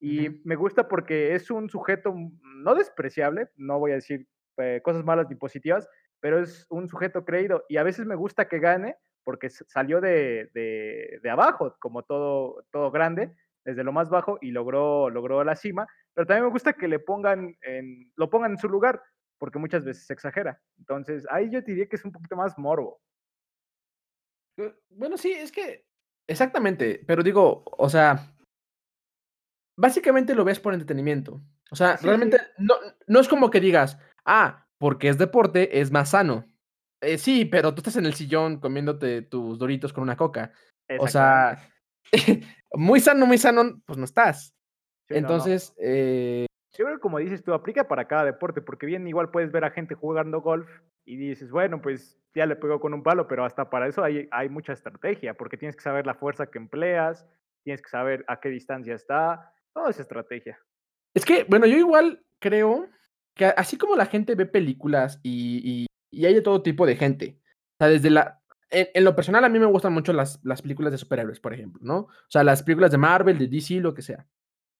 Y me gusta porque es un sujeto no despreciable, no voy a decir eh, cosas malas ni positivas, pero es un sujeto creído. Y a veces me gusta que gane porque salió de, de- de abajo, como todo, todo grande, desde lo más bajo y logró, logró la cima. Pero también me gusta que le pongan en, lo pongan en su lugar, porque muchas veces se exagera. Entonces, ahí yo diría que es un poquito más morbo. Bueno, sí, es que. Exactamente. Pero digo, o sea. Básicamente lo ves por entretenimiento. O sea, Sí, realmente sí. no, no es como que digas, ah, porque es deporte, es más sano. Eh, sí, pero tú estás en el sillón comiéndote tus doritos con una coca. O sea, muy sano, muy sano, pues no estás. Sí, no, no. Entonces, eh, Yo creo que como dices tú, aplica para cada deporte, porque bien igual puedes ver a gente jugando golf y dices, bueno, pues ya le pegó con un palo, pero hasta para eso hay, hay mucha estrategia, porque tienes que saber la fuerza que empleas, tienes que saber a qué distancia está, toda esa estrategia. es que, bueno, yo igual creo que así como la gente ve películas y, y- y hay de todo tipo de gente. O sea, desde la. En, en lo personal, a mí me gustan mucho las, las películas de superhéroes, por ejemplo, ¿no? O sea, las películas de Marvel, de DC, lo que sea.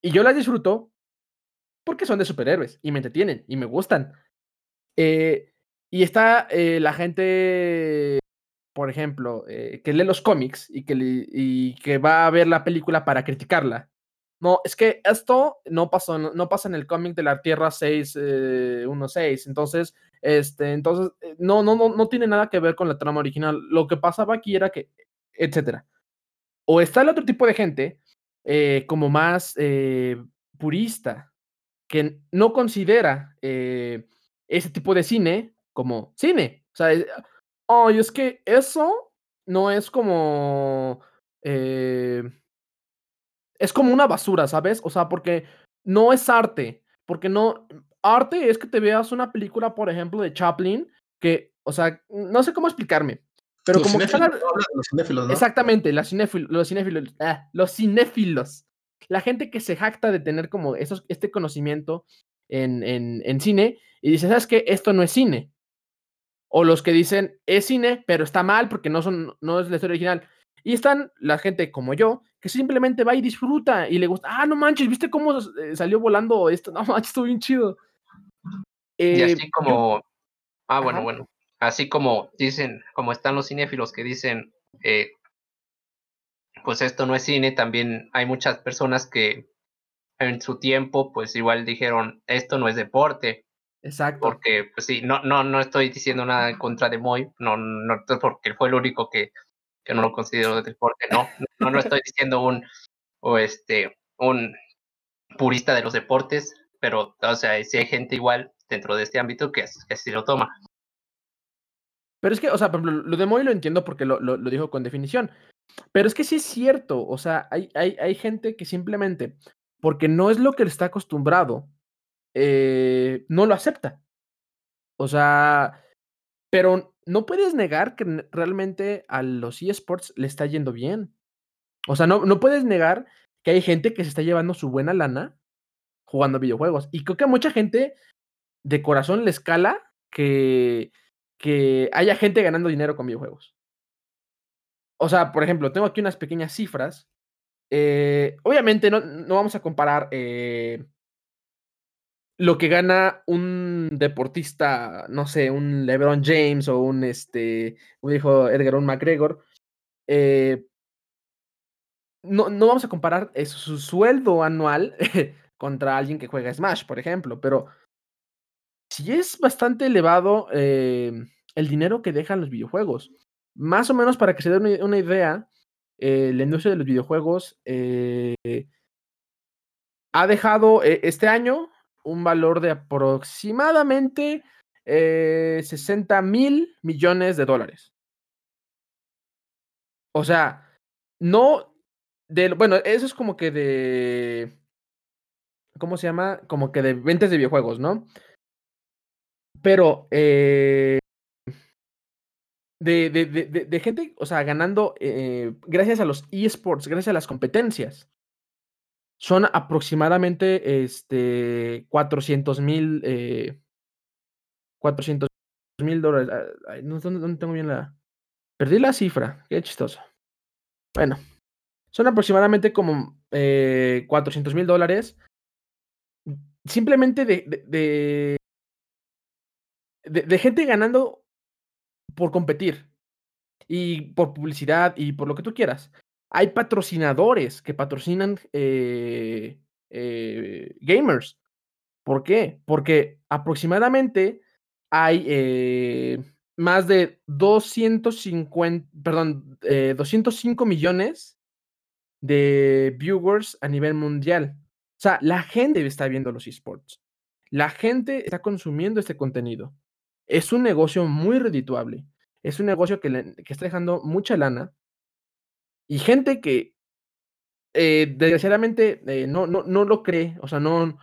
Y yo las disfruto porque son de superhéroes y me entretienen y me gustan. Eh, y está eh, la gente, por ejemplo, eh, que lee los cómics y que, y que va a ver la película para criticarla. No, es que esto no pasó, no, no pasa en el cómic de la Tierra 616. entonces, este, entonces, no, no, no, no tiene nada que ver con la trama original. Lo que pasaba aquí era que, etcétera. O está el otro tipo de gente, como más purista, que no considera eh, ese tipo de cine como cine. O sea, es, "Ay, es que eso no es como. eh, es como una basura, ¿sabes? O sea, porque no es arte. Porque no. Arte es que te veas una película, por ejemplo, de Chaplin, que, o sea, no sé cómo explicarme. Pero los como que cinéfilos, los cinéfilos, ¿no? Exactamente, los cinéfilos, ah, los cinéfilos. La gente que se jacta de tener como esos, este conocimiento en, en, en cine y dice, ¿sabes qué? Esto no es cine. O los que dicen, es cine, pero está mal porque no, son, no es la historia original. Y están la gente como yo, que simplemente va y disfruta y le gusta, ah, no manches, ¿viste cómo eh, salió volando esto? No manches, estuvo bien chido. Y Eh, así yo- como, ah, bueno, Ajá. bueno, así como dicen, como están los cinéfilos que dicen, eh, pues esto no es cine, también hay muchas personas que en su tiempo, pues igual dijeron, esto no es deporte, exacto. porque, pues sí, no, no, no estoy diciendo nada en contra de Moy, no, no, porque fue el único que, que no lo considero deporte, no, no, no estoy diciendo un, o este, un purista de los deportes, pero, o sea, si hay gente igual dentro de este ámbito que, que así lo toma. Pero es que, o sea, por ejemplo, lo de Moy lo entiendo porque lo, lo, lo dijo con definición. Pero es que sí es cierto, o sea, hay, hay, hay gente que simplemente, porque no es lo que le está acostumbrado, eh, no lo acepta. O sea, pero no puedes negar que realmente a los eSports le está yendo bien. O sea, no, no puedes negar que hay gente que se está llevando su buena lana jugando videojuegos. Y creo que a mucha gente de corazón le escala que, que haya gente ganando dinero con videojuegos. O sea, por ejemplo, tengo aquí unas pequeñas cifras. Eh, obviamente no, no vamos a comparar eh, lo que gana un deportista, no sé, un LeBron James o un, este, como dijo Edgar, un McGregor. eh, no, no vamos a comparar su sueldo anual contra alguien que juega Smash, por ejemplo, pero sí es bastante elevado el dinero que dejan los videojuegos. Más o menos para que se den una, idea, eh, la industria de los videojuegos eh, ha dejado eh, este año un valor de aproximadamente eh, 60 mil millones de dólares. O sea, no de, bueno, eso es como que de, ¿cómo se llama? Como que de ventas de videojuegos, ¿no? Pero de, de, de, de, gente, o sea, ganando eh, gracias a los esports, gracias a las competencias. Son aproximadamente este, 400 mil eh, 400 mil dólares. Ay, no, ¿dónde tengo bien la...? Perdí la cifra, qué chistoso. Bueno, son aproximadamente como eh, 400 mil dólares. Simplemente de, de, de, gente ganando por competir y por publicidad y por lo que tú quieras. Hay patrocinadores que patrocinan eh, eh, gamers. ¿Por qué? Porque aproximadamente hay eh, más de 250, perdón, eh, 205 millones de viewers a nivel mundial. O sea, la gente está viendo los esports. La gente está consumiendo este contenido. Es un negocio muy redituable. Es un negocio que, que está dejando mucha lana. Y gente que eh, desgraciadamente eh, no, no, no lo cree, o sea, no,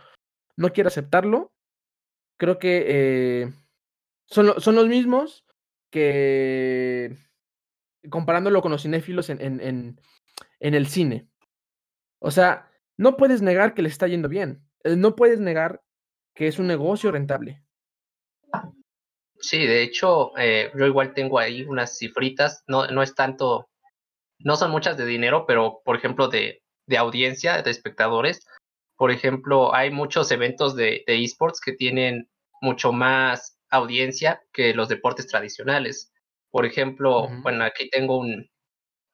no quiere aceptarlo. Creo que eh, son, son, los mismos que comparándolo con los cinéfilos en, en, en, en, el cine. O sea, no puedes negar que le está yendo bien. No puedes negar que es un negocio rentable. Sí, de hecho, eh, yo igual tengo ahí unas cifritas, no, no es tanto, no son muchas de dinero, pero por ejemplo de, de audiencia, de espectadores. Por ejemplo, hay muchos eventos de, de esports que tienen mucho más audiencia que los deportes tradicionales. Por ejemplo, uh -huh. bueno, aquí tengo un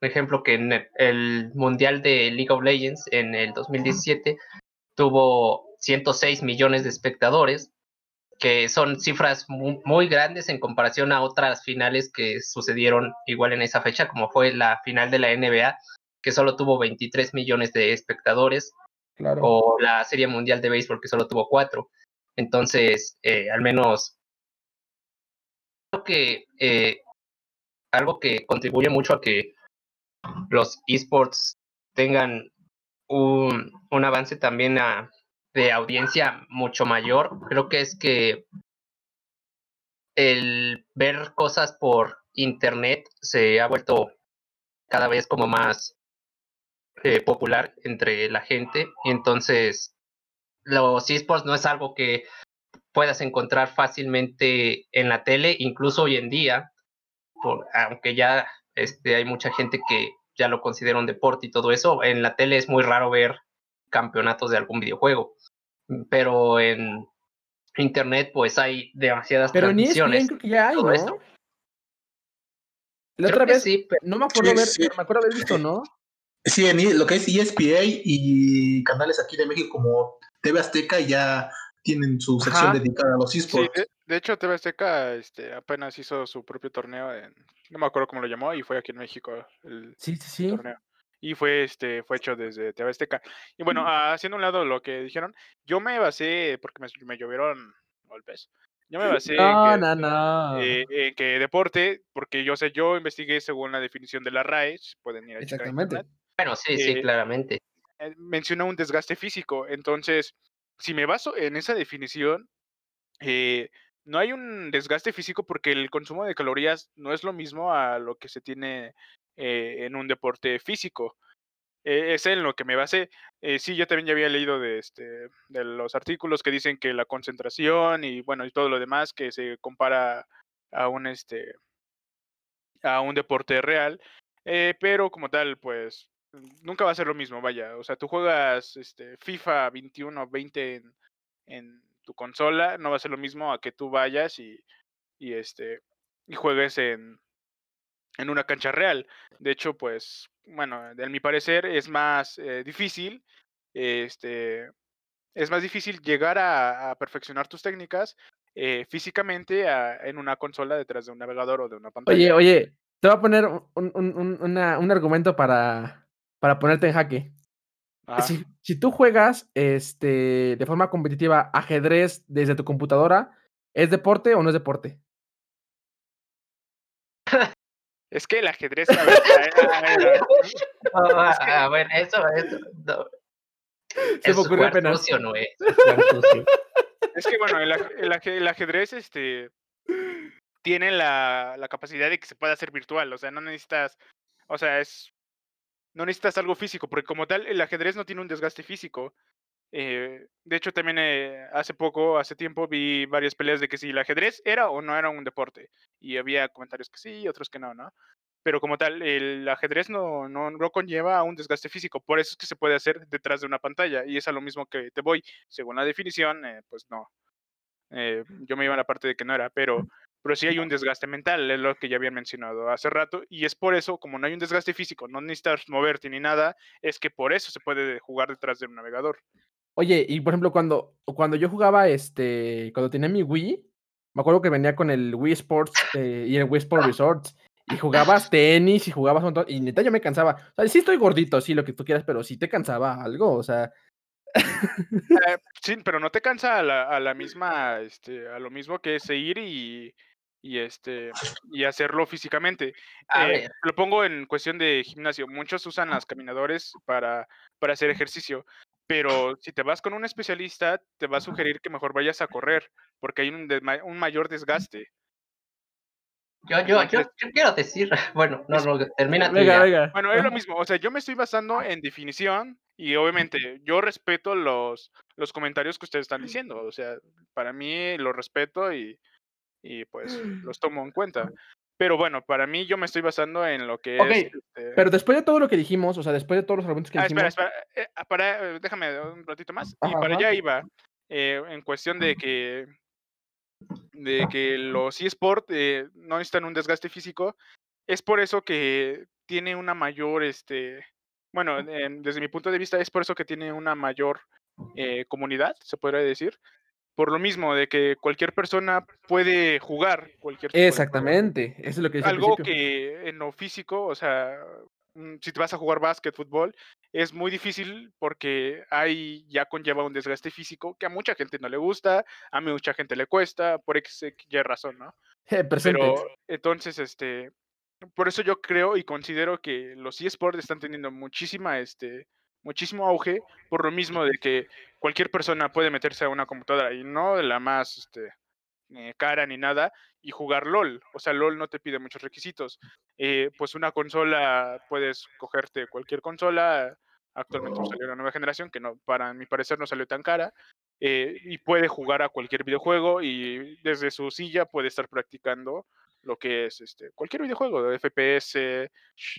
ejemplo que en el Mundial de League of Legends en el 2017 uh -huh. tuvo 106 millones de espectadores, que son cifras muy, muy, grandes en comparación a otras finales que sucedieron igual en esa fecha, como fue la final de la NBA, que solo tuvo 23 millones de espectadores, claro. o la Serie Mundial de Béisbol, que solo tuvo 4. Entonces, eh, al menos creo que eh, algo que contribuye mucho a que los esports tengan un, un avance también a, de audiencia mucho mayor, creo que es que el ver cosas por internet se ha vuelto cada vez como más eh, popular entre la gente. Entonces los esports no es algo que puedas encontrar fácilmente en la tele, incluso hoy en día, aunque ya este, hay mucha gente que ya lo considera un deporte y todo eso, en la tele es muy raro ver campeonatos de algún videojuego, pero en internet pues hay demasiadas pero transmisiones. Ni creo que ya hay, ¿no? Esto. La otra vez, sí, pero... no me acuerdo, sí, ver, sí. me acuerdo haber visto, ¿no? Sí, en lo que es ESPA y canales aquí de México como TV Azteca ya tienen su sección Ajá. dedicada a los esports. Sí, de, de, hecho, TV Azteca este, apenas hizo su propio torneo, en, no me acuerdo cómo lo llamó, y fue aquí en México el sí, sí, sí. torneo. Y fue, este, fue hecho desde TV Azteca. Y bueno, uh, haciendo un lado lo que dijeron, yo me basé, porque me, me llovieron golpes, yo me basé no, en, que, no, no. Eh, en, que, deporte, porque yo sé, yo investigué según la definición de la RAE, pueden ir a Exactamente. Bueno, sí, sí, eh, claramente. Menciona un desgaste físico, entonces, si me baso en esa definición, eh, no hay un desgaste físico porque el consumo de calorías no es lo mismo a lo que se tiene eh, en un deporte físico. Eh, es en lo que me basé. Eh, sí, yo también ya había leído de, este, de los artículos que dicen que la concentración y bueno, y todo lo demás que se compara a un este a un deporte real, eh, pero como tal, pues nunca va a ser lo mismo, vaya. O sea, tú juegas este, FIFA 21 20 en, en tu consola, no va a ser lo mismo a que tú vayas y, y este y juegues en, en una cancha real. De hecho, pues, bueno, en mi parecer es más eh, difícil, este, es más difícil llegar a, a, perfeccionar tus técnicas eh, físicamente a- en una consola detrás de un navegador o de una pantalla. Oye, oye, te voy a poner un, un- un- una- un argumento para, para ponerte en jaque. Si, si tú juegas este, de forma competitiva ajedrez desde tu computadora, ¿es deporte o no es deporte? Es que el ajedrez. a ver, a- a- a- a- Ah, Es que- ah, bueno, eso, eso. no. Se me Eso ocurrió jugar apenas. sucio, no es. Es que bueno, el ajedrez este, tiene la, la capacidad de que se pueda hacer virtual, o sea, no necesitas, o sea, es, no necesitas algo físico, porque como tal, el ajedrez no tiene un desgaste físico. Eh, de hecho, también eh, hace poco, hace tiempo, vi varias peleas de que si el ajedrez era o no era un deporte, y había comentarios que sí, otros que no, ¿no? Pero como tal, el ajedrez no, no, no conlleva a un desgaste físico, por eso es que se puede hacer detrás de una pantalla, y es a lo mismo que te voy, según la definición, eh, pues no, yo me iba a la parte de que no era, pero, pero sí hay un desgaste mental, es lo que ya habían mencionado hace rato, y es por eso, como no hay un desgaste físico, no necesitas moverte ni nada, es que por eso se puede jugar detrás de un navegador. Oye, y por ejemplo, cuando, cuando yo jugaba, este, cuando tenía mi Wii, me acuerdo que venía con el Wii Sports eh, y el Wii Sport Resorts, y jugabas tenis y jugabas un montón, y neta yo me cansaba. O sea, sí estoy gordito, sí, lo que tú quieras, pero sí te cansaba algo, o sea, Eh, sí, pero no te cansa a la, a la misma, este, a lo mismo que es ir y, y este, y hacerlo físicamente. Eh, lo pongo en cuestión de gimnasio. Muchos usan las caminadores para, para hacer ejercicio, pero si te vas con un especialista, te va a sugerir que mejor vayas a correr, porque hay un, mayor desgaste. Yo, yo, yo, quiero decir, bueno, no, no, termina venga, venga. Bueno, es lo mismo. O sea, yo me estoy basando en definición y obviamente yo respeto los, los comentarios que ustedes están diciendo. O sea, para mí los respeto y, y pues los tomo en cuenta. Pero bueno, para mí yo me estoy basando en lo que Ok, es... este, Pero después de todo lo que dijimos, o sea, después de todos los argumentos que Ah, espera, dijimos, espera. eh, ah, para, eh, déjame un ratito más. y para ajá. allá iba. eh, en cuestión de que de que los eSport eh, no necesitan un desgaste físico. Es por eso que tiene una mayor, este, bueno, en- desde mi punto de vista es por eso que tiene una mayor eh, comunidad, se podría decir. Por lo mismo de que cualquier persona puede jugar cualquier tipo de juego exactamente, eso es lo que algo que en lo físico, o sea, mm, si te vas a jugar básquet, fútbol, es muy difícil porque hay ya conlleva un desgaste físico que a mucha gente no le gusta, a mucha gente le cuesta, por X, Y razón, ¿no? Eh. Pero entonces, este, por eso yo creo y considero que los eSports están teniendo muchísima, este, muchísimo auge, por lo mismo de que cualquier persona puede meterse a una computadora y no de la más, este, eh, cara ni nada y jugar LOL. O sea, LOL no te pide muchos requisitos. Eh, pues una consola, puedes cogerte cualquier consola. Actualmente pues, salió una nueva generación que no, para mi parecer no salió tan cara. eh, y puede jugar a cualquier videojuego y desde su silla puede estar practicando lo que es este cualquier videojuego de FPS.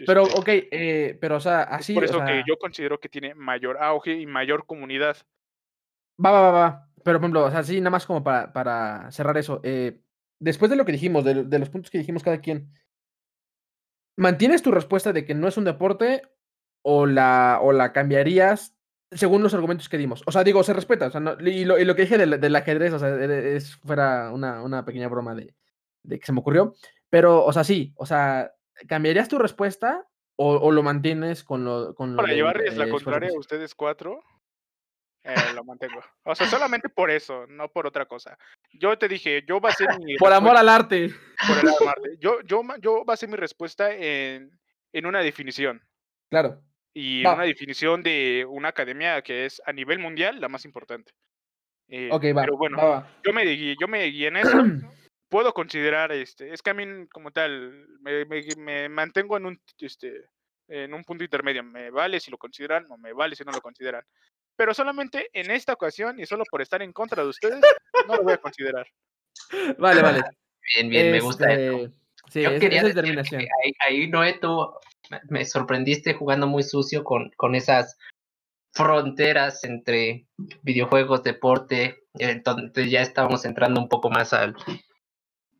Pero, este, ok, eh, pero, o sea, es así, por o eso sea, que yo considero que tiene mayor auge y mayor comunidad. va, va, va, va. Pero, por ejemplo, o sea, sí, nada más como para, para cerrar eso. eh, después de lo que dijimos, de, de los puntos que dijimos cada quien, ¿mantienes tu respuesta de que no es un deporte o la, o la cambiarías según los argumentos que dimos? O sea, digo, se respeta. O sea, no- y, lo, y lo que dije del, del ajedrez, o sea, e- es fuera una, una pequeña broma de, de que se me ocurrió. Pero, o sea, sí, o sea, ¿cambiarías tu respuesta o, o lo mantienes con lo, con Para llevarles la eh, contraria a ustedes cuatro, eh, lo mantengo. O sea, solamente por eso, no por otra cosa. Yo te dije, yo basé mi Por amor al arte. por el amarte. Yo, yo, yo basé mi respuesta en, en una definición. Claro. Y Va. una definición de una academia que es a nivel mundial la más importante. Eh, Ok, va. Pero bueno, va, va. yo me yo me guié en eso. Puedo considerar, este, es que a mí como tal, me, me- me mantengo en un, este, en un punto intermedio. Me vale si lo consideran o me vale si no lo consideran. Pero solamente en esta ocasión y solo por estar en contra de ustedes, no lo voy a considerar. Vale, vale. Bien, bien, me gusta eso. Este, Sí, Yo es- quería esa determinación. que ahí, ahí Noé, tú me- me sorprendiste jugando muy sucio con, con esas fronteras entre videojuegos, deporte, entonces ya estábamos entrando un poco más al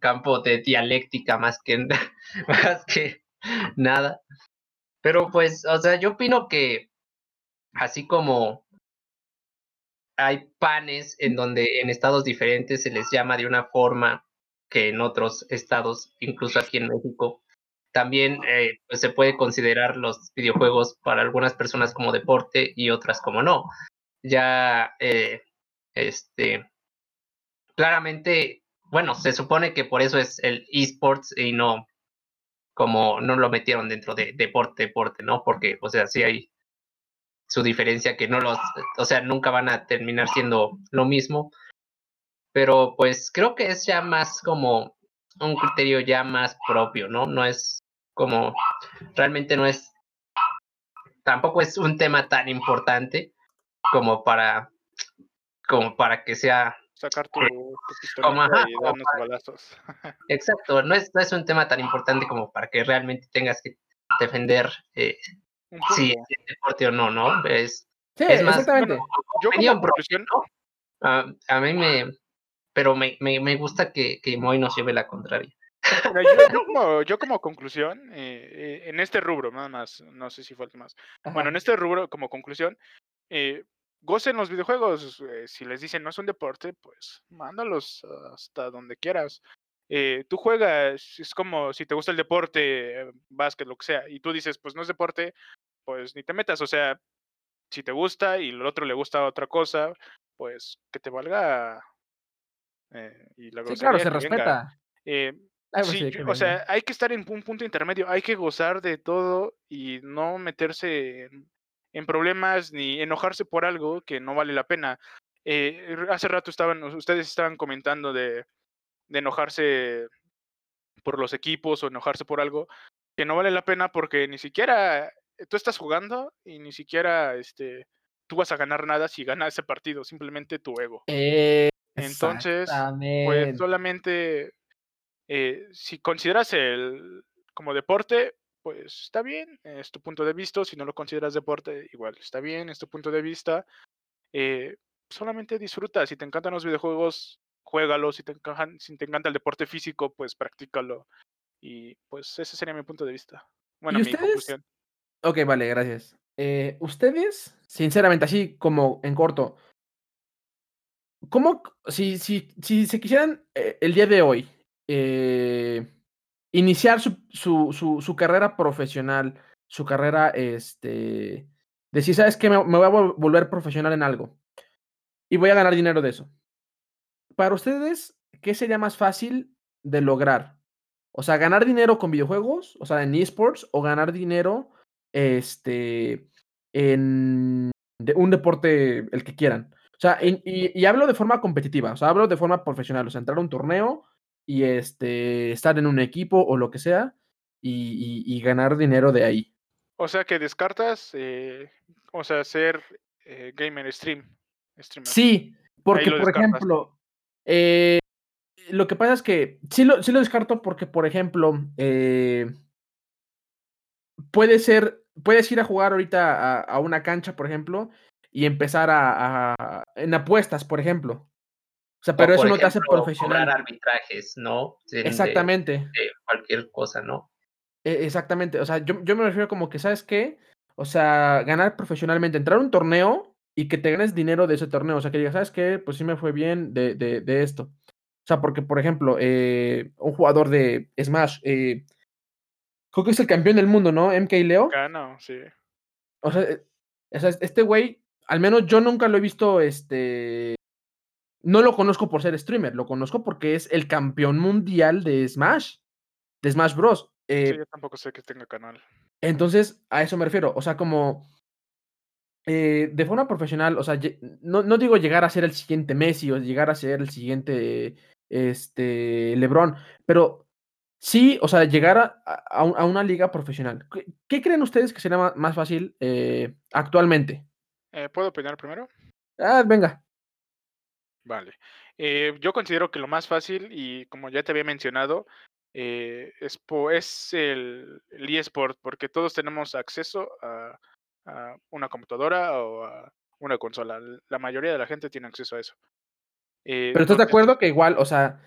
campo de dialéctica más que, más que nada. Pero pues, o sea, yo opino que así como hay panes en donde en estados diferentes se les llama de una forma que en otros estados, incluso aquí en México. También eh, pues se puede considerar los videojuegos para algunas personas como deporte y otras como no. Ya, eh, este, claramente, bueno, se supone que por eso es el esports y no como no lo metieron dentro de deporte, deporte, ¿no? Porque, o sea, sí hay su diferencia que no los, o sea, nunca van a terminar siendo lo mismo. Pero pues creo que es ya más como un criterio ya más propio, ¿no? No es como, realmente no es, tampoco es un tema tan importante como para, como para que sea sacar tu, tu Como, ajá, y darnos para- balazos. Exacto, no es, no es un tema tan importante como para que realmente tengas que defender eh, si es deporte o no, ¿no? Es, Sí, Es más, exactamente. Yo opinión como conclusión, a, a mí me, pero me, me, me gusta que, que Moy nos lleve la contraria. yo, yo como, yo como conclusión, eh, eh, en este rubro, nada más, no sé si falta más. Bueno, en este rubro, como conclusión, eh, gocen los videojuegos. eh, si les dicen no es un deporte, pues mándalos hasta donde quieras. Eh, tú juegas, es como si te gusta el deporte, eh, básquet, lo que sea, y tú dices, pues no es deporte, pues ni te metas. O sea, si te gusta y el otro le gusta otra cosa, pues que te valga. eh, y la Sí, claro, se respeta. Eh, Ay, pues Sí, o sea, hay que estar en un punto intermedio, hay que gozar de todo y no meterse en, en problemas ni enojarse por algo que no vale la pena. Eh, hace rato estaban, ustedes estaban comentando de, de enojarse por los equipos o enojarse por algo que no vale la pena porque ni siquiera eh, tú estás jugando y ni siquiera este, tú vas a ganar nada si gana ese partido, simplemente tu ego. Eh, Entonces, pues solamente eh, si consideras el como deporte, pues está bien, es tu punto de vista. Si no lo consideras deporte, igual está bien, es tu punto de vista. Eh, solamente disfruta. Si te encantan los videojuegos, juégalos. Si te, encajan, si te encanta el deporte físico, pues practícalo. Y pues ese sería mi punto de vista. Bueno, ¿Y mi ustedes? conclusión. Ok, vale, gracias. Eh, ustedes, sinceramente, así como en corto, ¿cómo, si, si, si se quisieran eh, el día de hoy eh, iniciar su, su, su, carrera profesional, su carrera, este, decir, ¿sabes qué? Me, me voy a vol- volver profesional en algo y voy a ganar dinero de eso. Para ustedes, ¿qué sería más fácil de lograr? O sea, ganar dinero con videojuegos, o sea, en esports, o ganar dinero este, en de un deporte, el que quieran. O sea, y- y hablo de forma competitiva, o sea, hablo de forma profesional, o sea, entrar a un torneo y este, estar en un equipo o lo que sea y, y- y ganar dinero de ahí. O sea que descartas, eh, o sea, ser eh, gamer stream. Streamer. Sí, porque, por descartas. ejemplo, eh, lo que pasa es que sí lo, sí lo descarto porque, por ejemplo, eh, puede ser, puedes ir a jugar ahorita a, a una cancha, por ejemplo, y empezar a, a- en apuestas, por ejemplo. O sea, pero o eso no te hace profesional. cobrar arbitrajes, ¿no? En- de- Exactamente, de cualquier cosa, ¿no? e- exactamente. O sea, yo, yo me refiero como que, ¿sabes qué? O sea, ganar profesionalmente, entrar a un torneo y que te ganes dinero de ese torneo. O sea, que digas, ¿sabes qué? Pues sí me fue bien de, de, de esto. O sea, porque, por ejemplo, eh, un jugador de Smash, eh, creo que es el campeón del mundo, ¿no? MK Leo. Gano, sí. Eh, o sea, este güey, al menos yo nunca lo he visto, este... No lo conozco por ser streamer, lo conozco porque es el campeón mundial de Smash, de Smash Bros. Eh, Sí, yo tampoco sé que tenga canal. entonces, a eso me refiero. O sea, como eh, de forma profesional, o sea, no, no digo llegar a ser el siguiente Messi o llegar a ser el siguiente este, LeBron, pero sí, o sea, llegar a, a un- a una liga profesional. ¿Qué, qué creen ustedes que sería más fácil eh, actualmente? Eh, ¿Puedo opinar primero? Ah, venga. Vale. Eh, yo considero que lo más fácil, y como ya te había mencionado, eh, es, es el, el eSport, porque todos tenemos acceso a, a una computadora o a una consola. La mayoría de la gente tiene acceso a eso. Eh, Pero ¿estás de acuerdo que igual, o sea,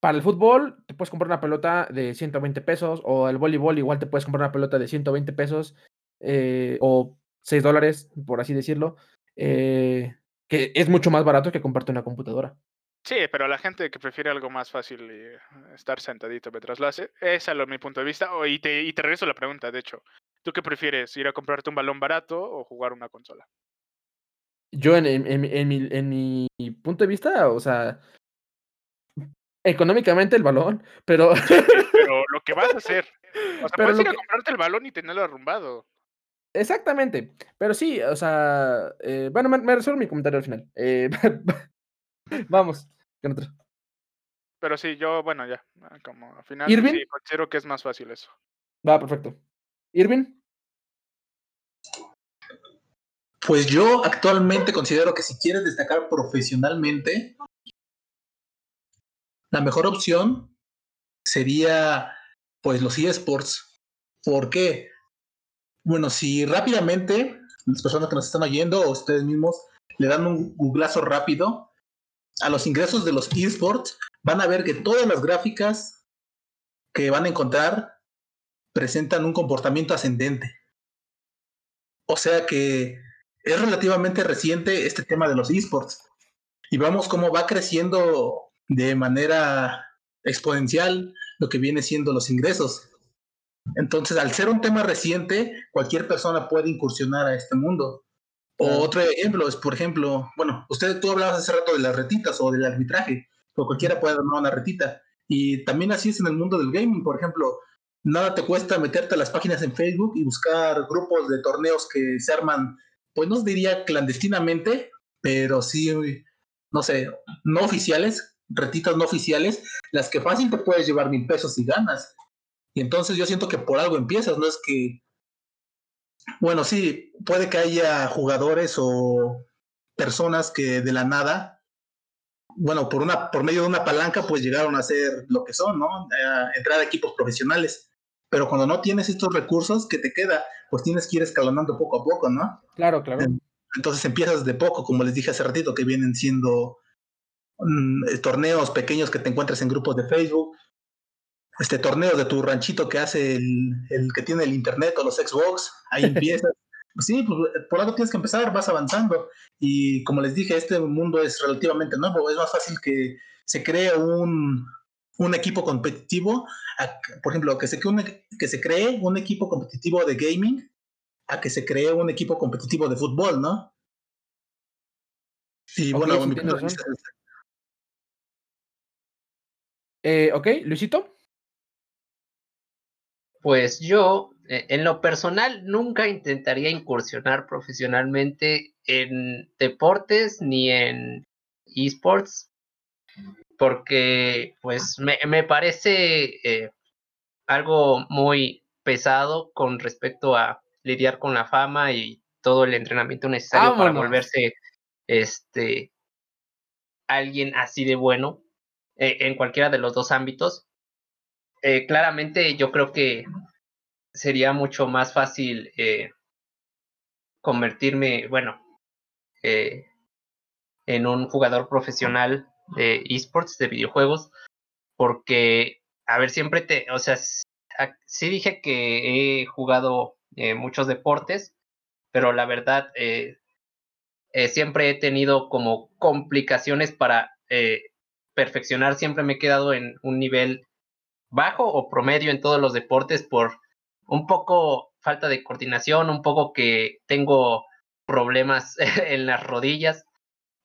para el fútbol te puedes comprar una pelota de 120 pesos o el voleibol igual te puedes comprar una pelota de 120 pesos eh, o 6 dólares, por así decirlo. eh, que es mucho más barato que comprarte una computadora. Sí, pero la gente que prefiere algo más fácil y eh, estar sentadito mientras lo hace, ese es mi punto de vista. Oh, y, te, y te regreso la pregunta, de hecho. ¿Tú qué prefieres? ¿Ir a comprarte un balón barato o jugar una consola? Yo, en, en, en, mi, en mi punto de vista, o sea, económicamente el balón, pero. pero lo que vas a hacer. O sea, puedes ir a comprarte el balón y tenerlo arrumbado. Exactamente. Pero sí, o sea. Eh, bueno, me, me, resuelvo mi comentario al final. Eh, vamos, con otro. Pero sí, yo, bueno, ya. Ah, como al final sí, considero que es más fácil eso. Va, perfecto. ¿Irvin? Pues yo actualmente considero que si quieres destacar profesionalmente, la mejor opción sería pues los eSports. ¿Por qué? Bueno, si rápidamente las personas que nos están oyendo o ustedes mismos le dan un googlazo rápido a los ingresos de los eSports, van a ver que todas las gráficas que van a encontrar presentan un comportamiento ascendente. O sea que es relativamente reciente este tema de los esports. Y vamos cómo va creciendo de manera exponencial lo que viene siendo los ingresos. Entonces, al ser un tema reciente, cualquier persona puede incursionar a este mundo. O otro ejemplo es, por ejemplo, bueno, usted tú hablabas hace rato de las retitas o del arbitraje, pero cualquiera puede armar una retita. Y también así es en el mundo del gaming, por ejemplo, nada te cuesta meterte a las páginas en Facebook y buscar grupos de torneos que se arman pues no diría clandestinamente, pero sí, no sé, no oficiales, retitas no oficiales, las que fácil te puedes llevar mil pesos y ganas. Y entonces yo siento que por algo empiezas, no es que, bueno, sí, puede que haya jugadores o personas que de la nada, bueno, por, una, por medio de una palanca, pues llegaron a ser lo que son, ¿no? A entrar a equipos profesionales. Pero cuando no tienes estos recursos, ¿qué te queda? Pues tienes que ir escalonando poco a poco, ¿no? Claro, claro. Entonces empiezas de poco, como les dije hace ratito, que vienen siendo mm, torneos pequeños que te encuentras en grupos de Facebook, este torneo de tu ranchito que hace el, el que tiene el internet o los Xbox, ahí empiezas. Pues sí, pues, por algo tienes que empezar, vas avanzando. Y como les dije, este mundo es relativamente nuevo, es más fácil que se cree un, un equipo competitivo, por ejemplo, que se, que se cree un equipo competitivo de gaming a que se cree un equipo competitivo de fútbol, ¿no? Y bueno, mi eh, ok, Luisito. Pues yo, eh, en lo personal, nunca intentaría incursionar profesionalmente en deportes ni en esports porque pues me, me parece eh, algo muy pesado con respecto a lidiar con la fama y todo el entrenamiento necesario para volverse este alguien así de bueno eh, en cualquiera de los dos ámbitos. Eh, claramente yo creo que sería mucho más fácil convertirme, bueno, en un jugador profesional de esports, de videojuegos, porque, a ver, siempre te, o sea, sí dije que he jugado eh, muchos deportes, pero la verdad, eh, eh, siempre he tenido como complicaciones para perfeccionar, siempre me he quedado en un nivel bajo o promedio en todos los deportes por un poco falta de coordinación, un poco que tengo problemas en las rodillas.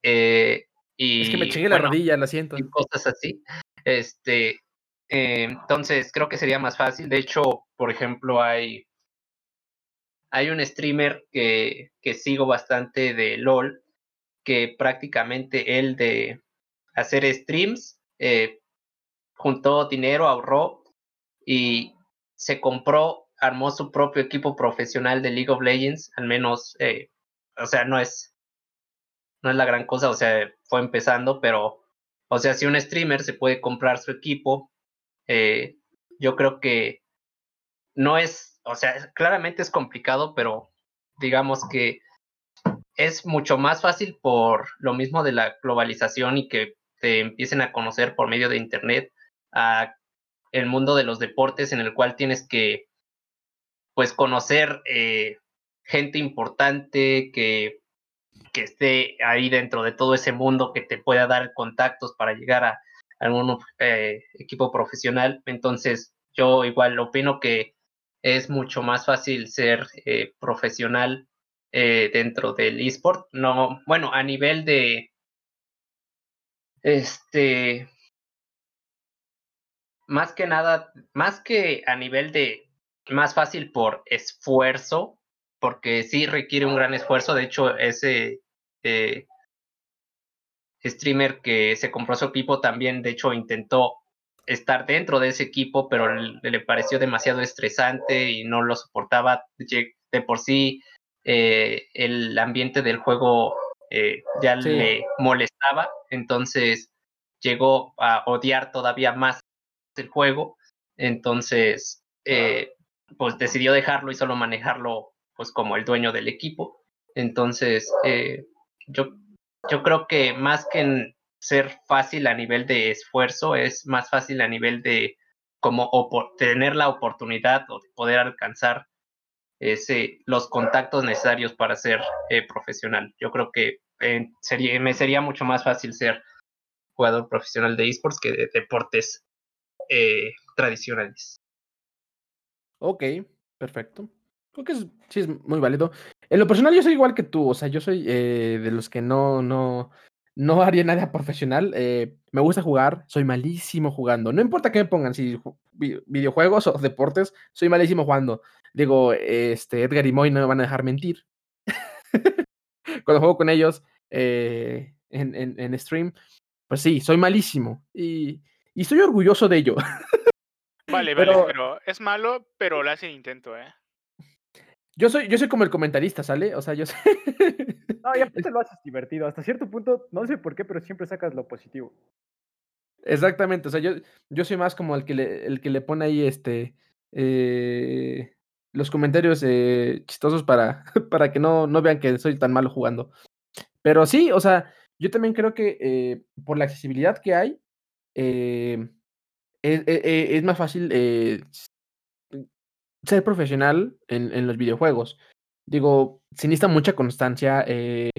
Eh, es que me chingué la rodilla, lo siento. Y cosas así. Este, eh, entonces, creo que sería más fácil. De hecho, por ejemplo, hay, hay un streamer que, que sigo bastante de LOL, que prácticamente él de hacer streams, eh, juntó dinero, ahorró y se compró, armó su propio equipo profesional de League of Legends, al menos, eh, o sea, no es, no es la gran cosa, o sea, fue empezando, pero, o sea, si un streamer se puede comprar su equipo, eh, yo creo que no es, o sea, claramente es complicado, pero digamos que es mucho más fácil por lo mismo de la globalización y que te empiecen a conocer por medio de internet a el mundo de los deportes en el cual tienes que pues conocer eh, gente importante que que esté ahí dentro de todo ese mundo que te pueda dar contactos para llegar a algún eh, equipo profesional. Entonces, yo igual opino que es mucho más fácil ser eh, profesional dentro del eSport. No, bueno, a nivel de este más que nada, más que a nivel de más fácil por esfuerzo, porque sí requiere un gran esfuerzo. De hecho, ese eh, streamer que se compró su equipo también, de hecho, intentó estar dentro de ese equipo, pero le, pareció demasiado estresante y no lo soportaba. De por sí, eh, el ambiente del juego eh, ya le molestaba, entonces llegó a odiar todavía más el juego, entonces eh, pues decidió dejarlo y solo manejarlo pues como el dueño del equipo. Entonces, eh, yo, yo creo que más que en ser fácil a nivel de esfuerzo, es más fácil a nivel de como tener la oportunidad o de poder alcanzar ese, los contactos necesarios para ser eh, profesional. Yo creo que sería, me sería mucho más fácil ser jugador profesional de esports que de deportes eh, tradicionales. Ok, perfecto. Creo que sí es muy válido. En lo personal yo soy igual que tú, o sea, yo soy eh, de los que no, no, no haría nada profesional. Eh, me gusta jugar, soy malísimo jugando. No importa que me pongan, si videojuegos o deportes, soy malísimo jugando. Digo, este, Edgar y Moy no me van a dejar mentir. Cuando juego con ellos en, en, en stream, pues sí, soy malísimo. Y, y estoy orgulloso de ello. Vale, vale, pero, es malo, pero le hacen intento, ¿eh? Yo soy, yo soy como el comentarista, ¿sale? O sea, yo sé. No, y aparte lo haces divertido. Hasta cierto punto, no sé por qué, pero siempre sacas lo positivo. Exactamente. O sea, yo, yo soy más como el que le, el que le pone ahí este. Eh, los comentarios eh, chistosos para, para que no, no vean que soy tan malo jugando. Pero sí, o sea, yo también creo que eh, por la accesibilidad que hay, eh, es, e, e, es, más fácil eh, ser profesional en, los videojuegos. Digo, se necesita mucha constancia. Eh,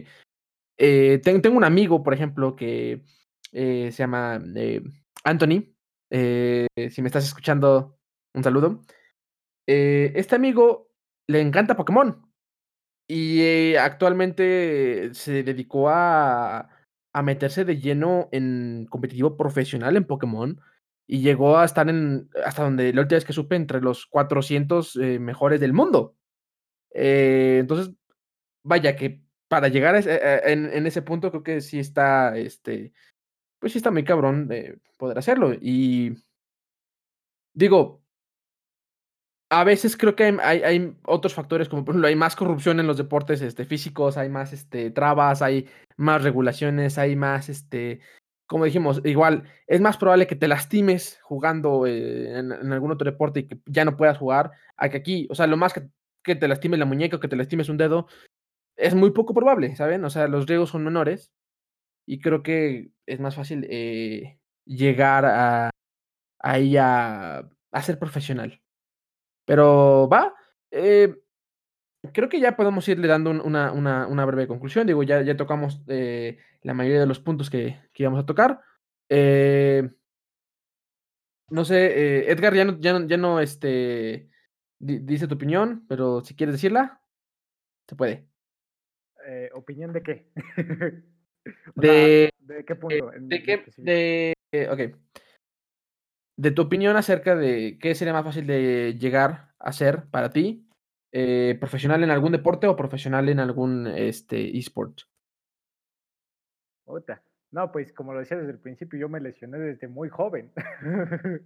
tengo, un amigo, por ejemplo, que se llama Anthony. si me estás escuchando, un saludo. este amigo le encanta Pokémon. Y actualmente se dedicó a, a meterse de lleno en competitivo profesional en Pokémon y llegó a estar en, hasta donde la última vez que supe, entre los 400 eh, mejores del mundo. Eh, entonces, vaya que para llegar a ese, eh, en, ese punto creo que sí está, este, pues sí está muy cabrón de poder hacerlo. Y digo, a veces creo que hay, otros factores, como por ejemplo, hay más corrupción en los deportes este, físicos, hay más este, trabas, hay más regulaciones, hay más, este, como dijimos, igual, es más probable que te lastimes jugando eh, en, algún otro deporte y que ya no puedas jugar, a que aquí, o sea, lo más que, te lastimes la muñeca o que te lastimes un dedo, es muy poco probable, ¿saben? O sea, los riesgos son menores y creo que es más fácil eh, llegar ahí a ser profesional. Pero va. Eh, creo que ya podemos irle dando una, una, una breve conclusión. Digo, ya, ya tocamos eh, la mayoría de los puntos que, que íbamos a tocar. Eh, no sé, Edgar, ya no, ya no, ya no este, dice tu opinión, pero si quieres decirla, se puede. ¿Opinión de qué? de, ¿De qué punto? de, qué, de, ok de tu opinión acerca de qué sería más fácil de llegar a ser para ti, eh, profesional en algún deporte o profesional en algún este, eSport. No, pues como lo decía desde el principio, yo me lesioné desde muy joven.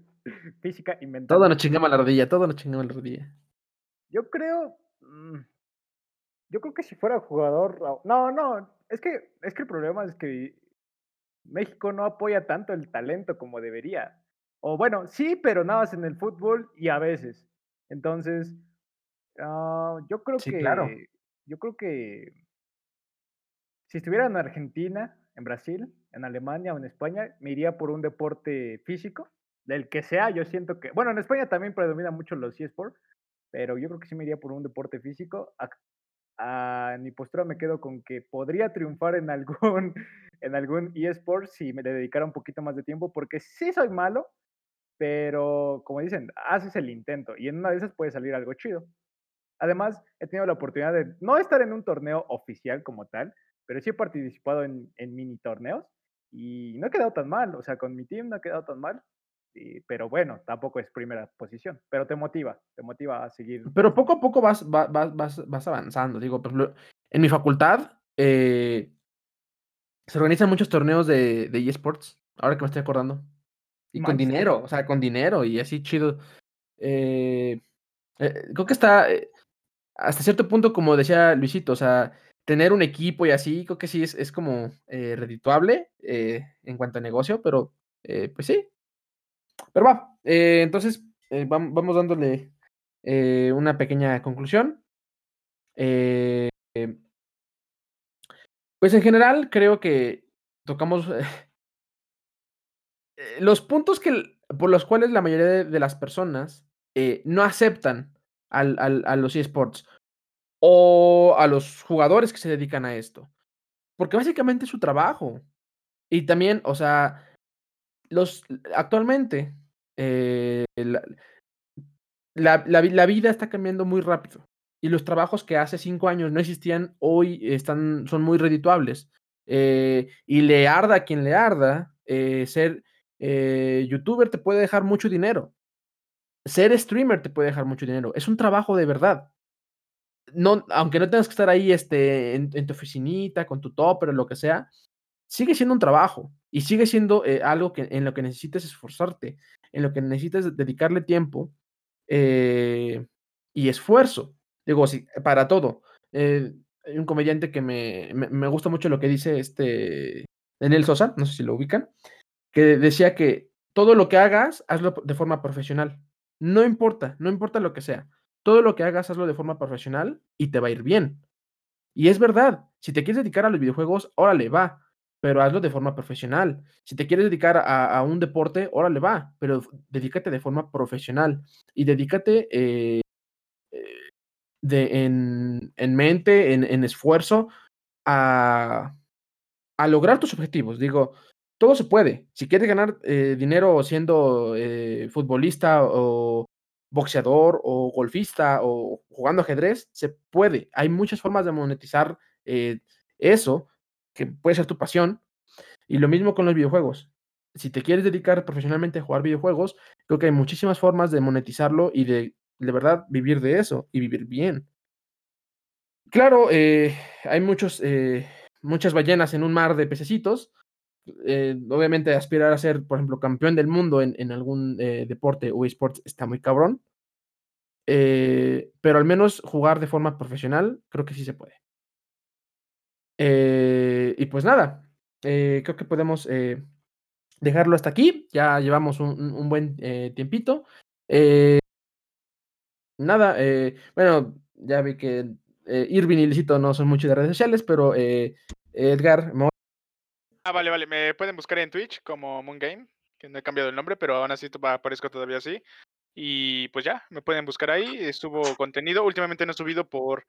Física y mental. Todo nos chingamos la rodilla, todo nos chingamos la rodilla. Yo creo. Mm, yo creo que si fuera jugador. No, no. Es que, es que el problema es que México no apoya tanto el talento como debería. O bueno, sí, pero nada más en el fútbol y a veces. Entonces, uh, yo creo sí, que. Claro. Yo creo que. Si estuviera en Argentina, en Brasil, en Alemania o en España, me iría por un deporte físico, del que sea. Yo siento que. Bueno, en España también predomina mucho los eSports, pero yo creo que sí me iría por un deporte físico. a mi postura me quedo con que podría triunfar en algún, en algún eSport si me dedicara un poquito más de tiempo, porque sí soy malo, pero como dicen, haces el intento y en una de esas puede salir algo chido. Además, he tenido la oportunidad de no estar en un torneo oficial como tal, pero sí he participado en, en mini torneos y no he quedado tan mal, o sea, con mi team no he quedado tan mal. Y, pero bueno, tampoco es primera posición, pero te motiva, te motiva a seguir. Pero poco a poco vas, vas, vas, vas avanzando. Digo, por ejemplo, en mi facultad eh, se organizan muchos torneos de, de eSports, ahora que me estoy acordando. Y con dinero, o sea, con dinero y así chido. Eh, eh, creo que está eh, hasta cierto punto, como decía Luisito, o sea, tener un equipo y así, creo que sí es, es como redituable en cuanto a negocio, pero pues sí. Pero va, entonces eh, vam- vamos dándole una pequeña conclusión. Pues en general creo que tocamos eh, los puntos que, por los cuales la mayoría de, las personas eh, no aceptan al, al- a los eSports o a los jugadores que se dedican a esto. Porque básicamente es su trabajo. Y también, o sea, los actualmente eh, la, la- la vi- la vida está cambiando muy rápido. Y los trabajos que hace cinco años no existían, hoy están, son muy redituables. Y le arda a quien le arda, ser eh, youtuber te puede dejar mucho dinero. Ser streamer te puede dejar mucho dinero. Es un trabajo de verdad no, aunque no tengas que estar ahí este, en, tu oficinita, con tu topper o lo que sea, sigue siendo un trabajo y sigue siendo eh, algo que, en lo que necesites esforzarte, en lo que necesites dedicarle tiempo eh, y esfuerzo. Digo, para todo. Hay un comediante que me, me, me gusta mucho lo que dice este Daniel Sosa, no sé si lo ubican, que decía que todo lo que hagas, hazlo de forma profesional. No importa, no importa lo que sea. Todo lo que hagas, hazlo de forma profesional y te va a ir bien. Y es verdad, si te quieres dedicar a los videojuegos, órale, va, pero hazlo de forma profesional. Si te quieres dedicar a, un deporte, órale, va, pero dedícate de forma profesional y dedícate eh, eh, de, en, en mente, en, en esfuerzo a, a lograr tus objetivos. Digo, todo se puede. Si quieres ganar eh, dinero siendo eh, futbolista o boxeador o golfista o jugando ajedrez, se puede. Hay muchas formas de monetizar eh, eso, que puede ser tu pasión. Y lo mismo con los videojuegos. Si te quieres dedicar profesionalmente a jugar videojuegos, creo que hay muchísimas formas de monetizarlo y de, de verdad vivir de eso y vivir bien. Claro, hay muchos, muchas ballenas en un mar de pececitos. Eh, obviamente aspirar a ser, por ejemplo, campeón del mundo en, algún eh, deporte o esports está muy cabrón. Eh, pero al menos jugar de forma profesional, creo que sí se puede. Y pues nada, creo que podemos dejarlo hasta aquí. Ya llevamos un, buen tiempito. Nada, bueno, ya vi que Irving y Licito no son mucho de redes sociales, pero Edgar, me Ah, vale, vale. Me pueden buscar en Twitch como Moon Game, que no he cambiado el nombre, pero aún así aparezco todavía así. Y pues ya, me pueden buscar ahí. Estuvo contenido. Últimamente no he subido por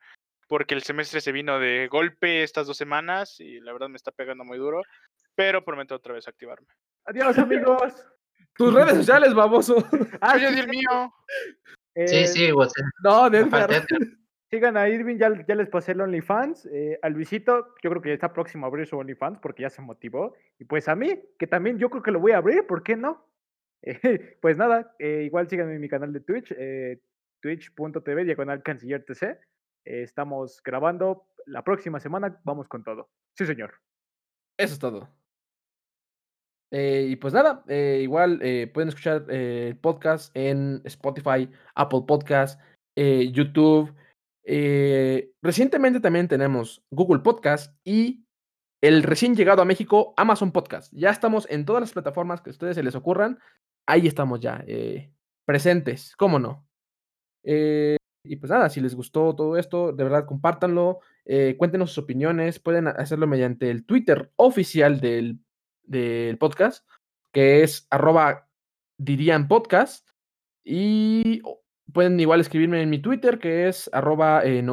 porque el semestre se vino de golpe estas dos semanas y la verdad me está pegando muy duro. Pero prometo otra vez activarme. Adiós, amigos. tus redes sociales, baboso. Ah, di el mío. Sí, eh, sí, pues, No, de Sigan a Irving, ya, les pasé el OnlyFans. eh, a Luisito, yo creo que ya está próximo a abrir su OnlyFans porque ya se motivó. Y pues a mí, que también yo creo que lo voy a abrir, ¿por qué no? Eh, pues nada, eh, igual síganme en mi canal de Twitch, eh, twitch.tv, diagonal canciller TC. Estamos grabando la próxima semana, vamos con todo. Sí, señor. Eso es todo. Y pues nada, igual pueden escuchar el podcast en Spotify, Apple Podcast, YouTube. Eh, recientemente también tenemos Google Podcast y el recién llegado a México Amazon Podcast. Ya estamos en todas las plataformas que a ustedes se les ocurran. Ahí estamos ya, eh, presentes, ¿cómo no? Eh, y pues nada, si les gustó todo esto, de verdad compártanlo, cuéntenos sus opiniones, pueden ha- hacerlo mediante el Twitter oficial del, del podcast, que es arroba dirían podcast, y pueden igual escribirme en mi Twitter, que es arroba eh.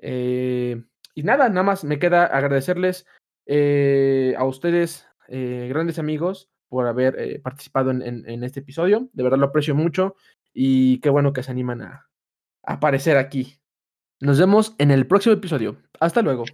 Eh, y nada, nada más me queda agradecerles eh, a ustedes, eh, grandes amigos, por haber eh, participado en, este episodio. De verdad lo aprecio mucho y qué bueno que se animan a aparecer aquí. Nos vemos en el próximo episodio. Hasta luego.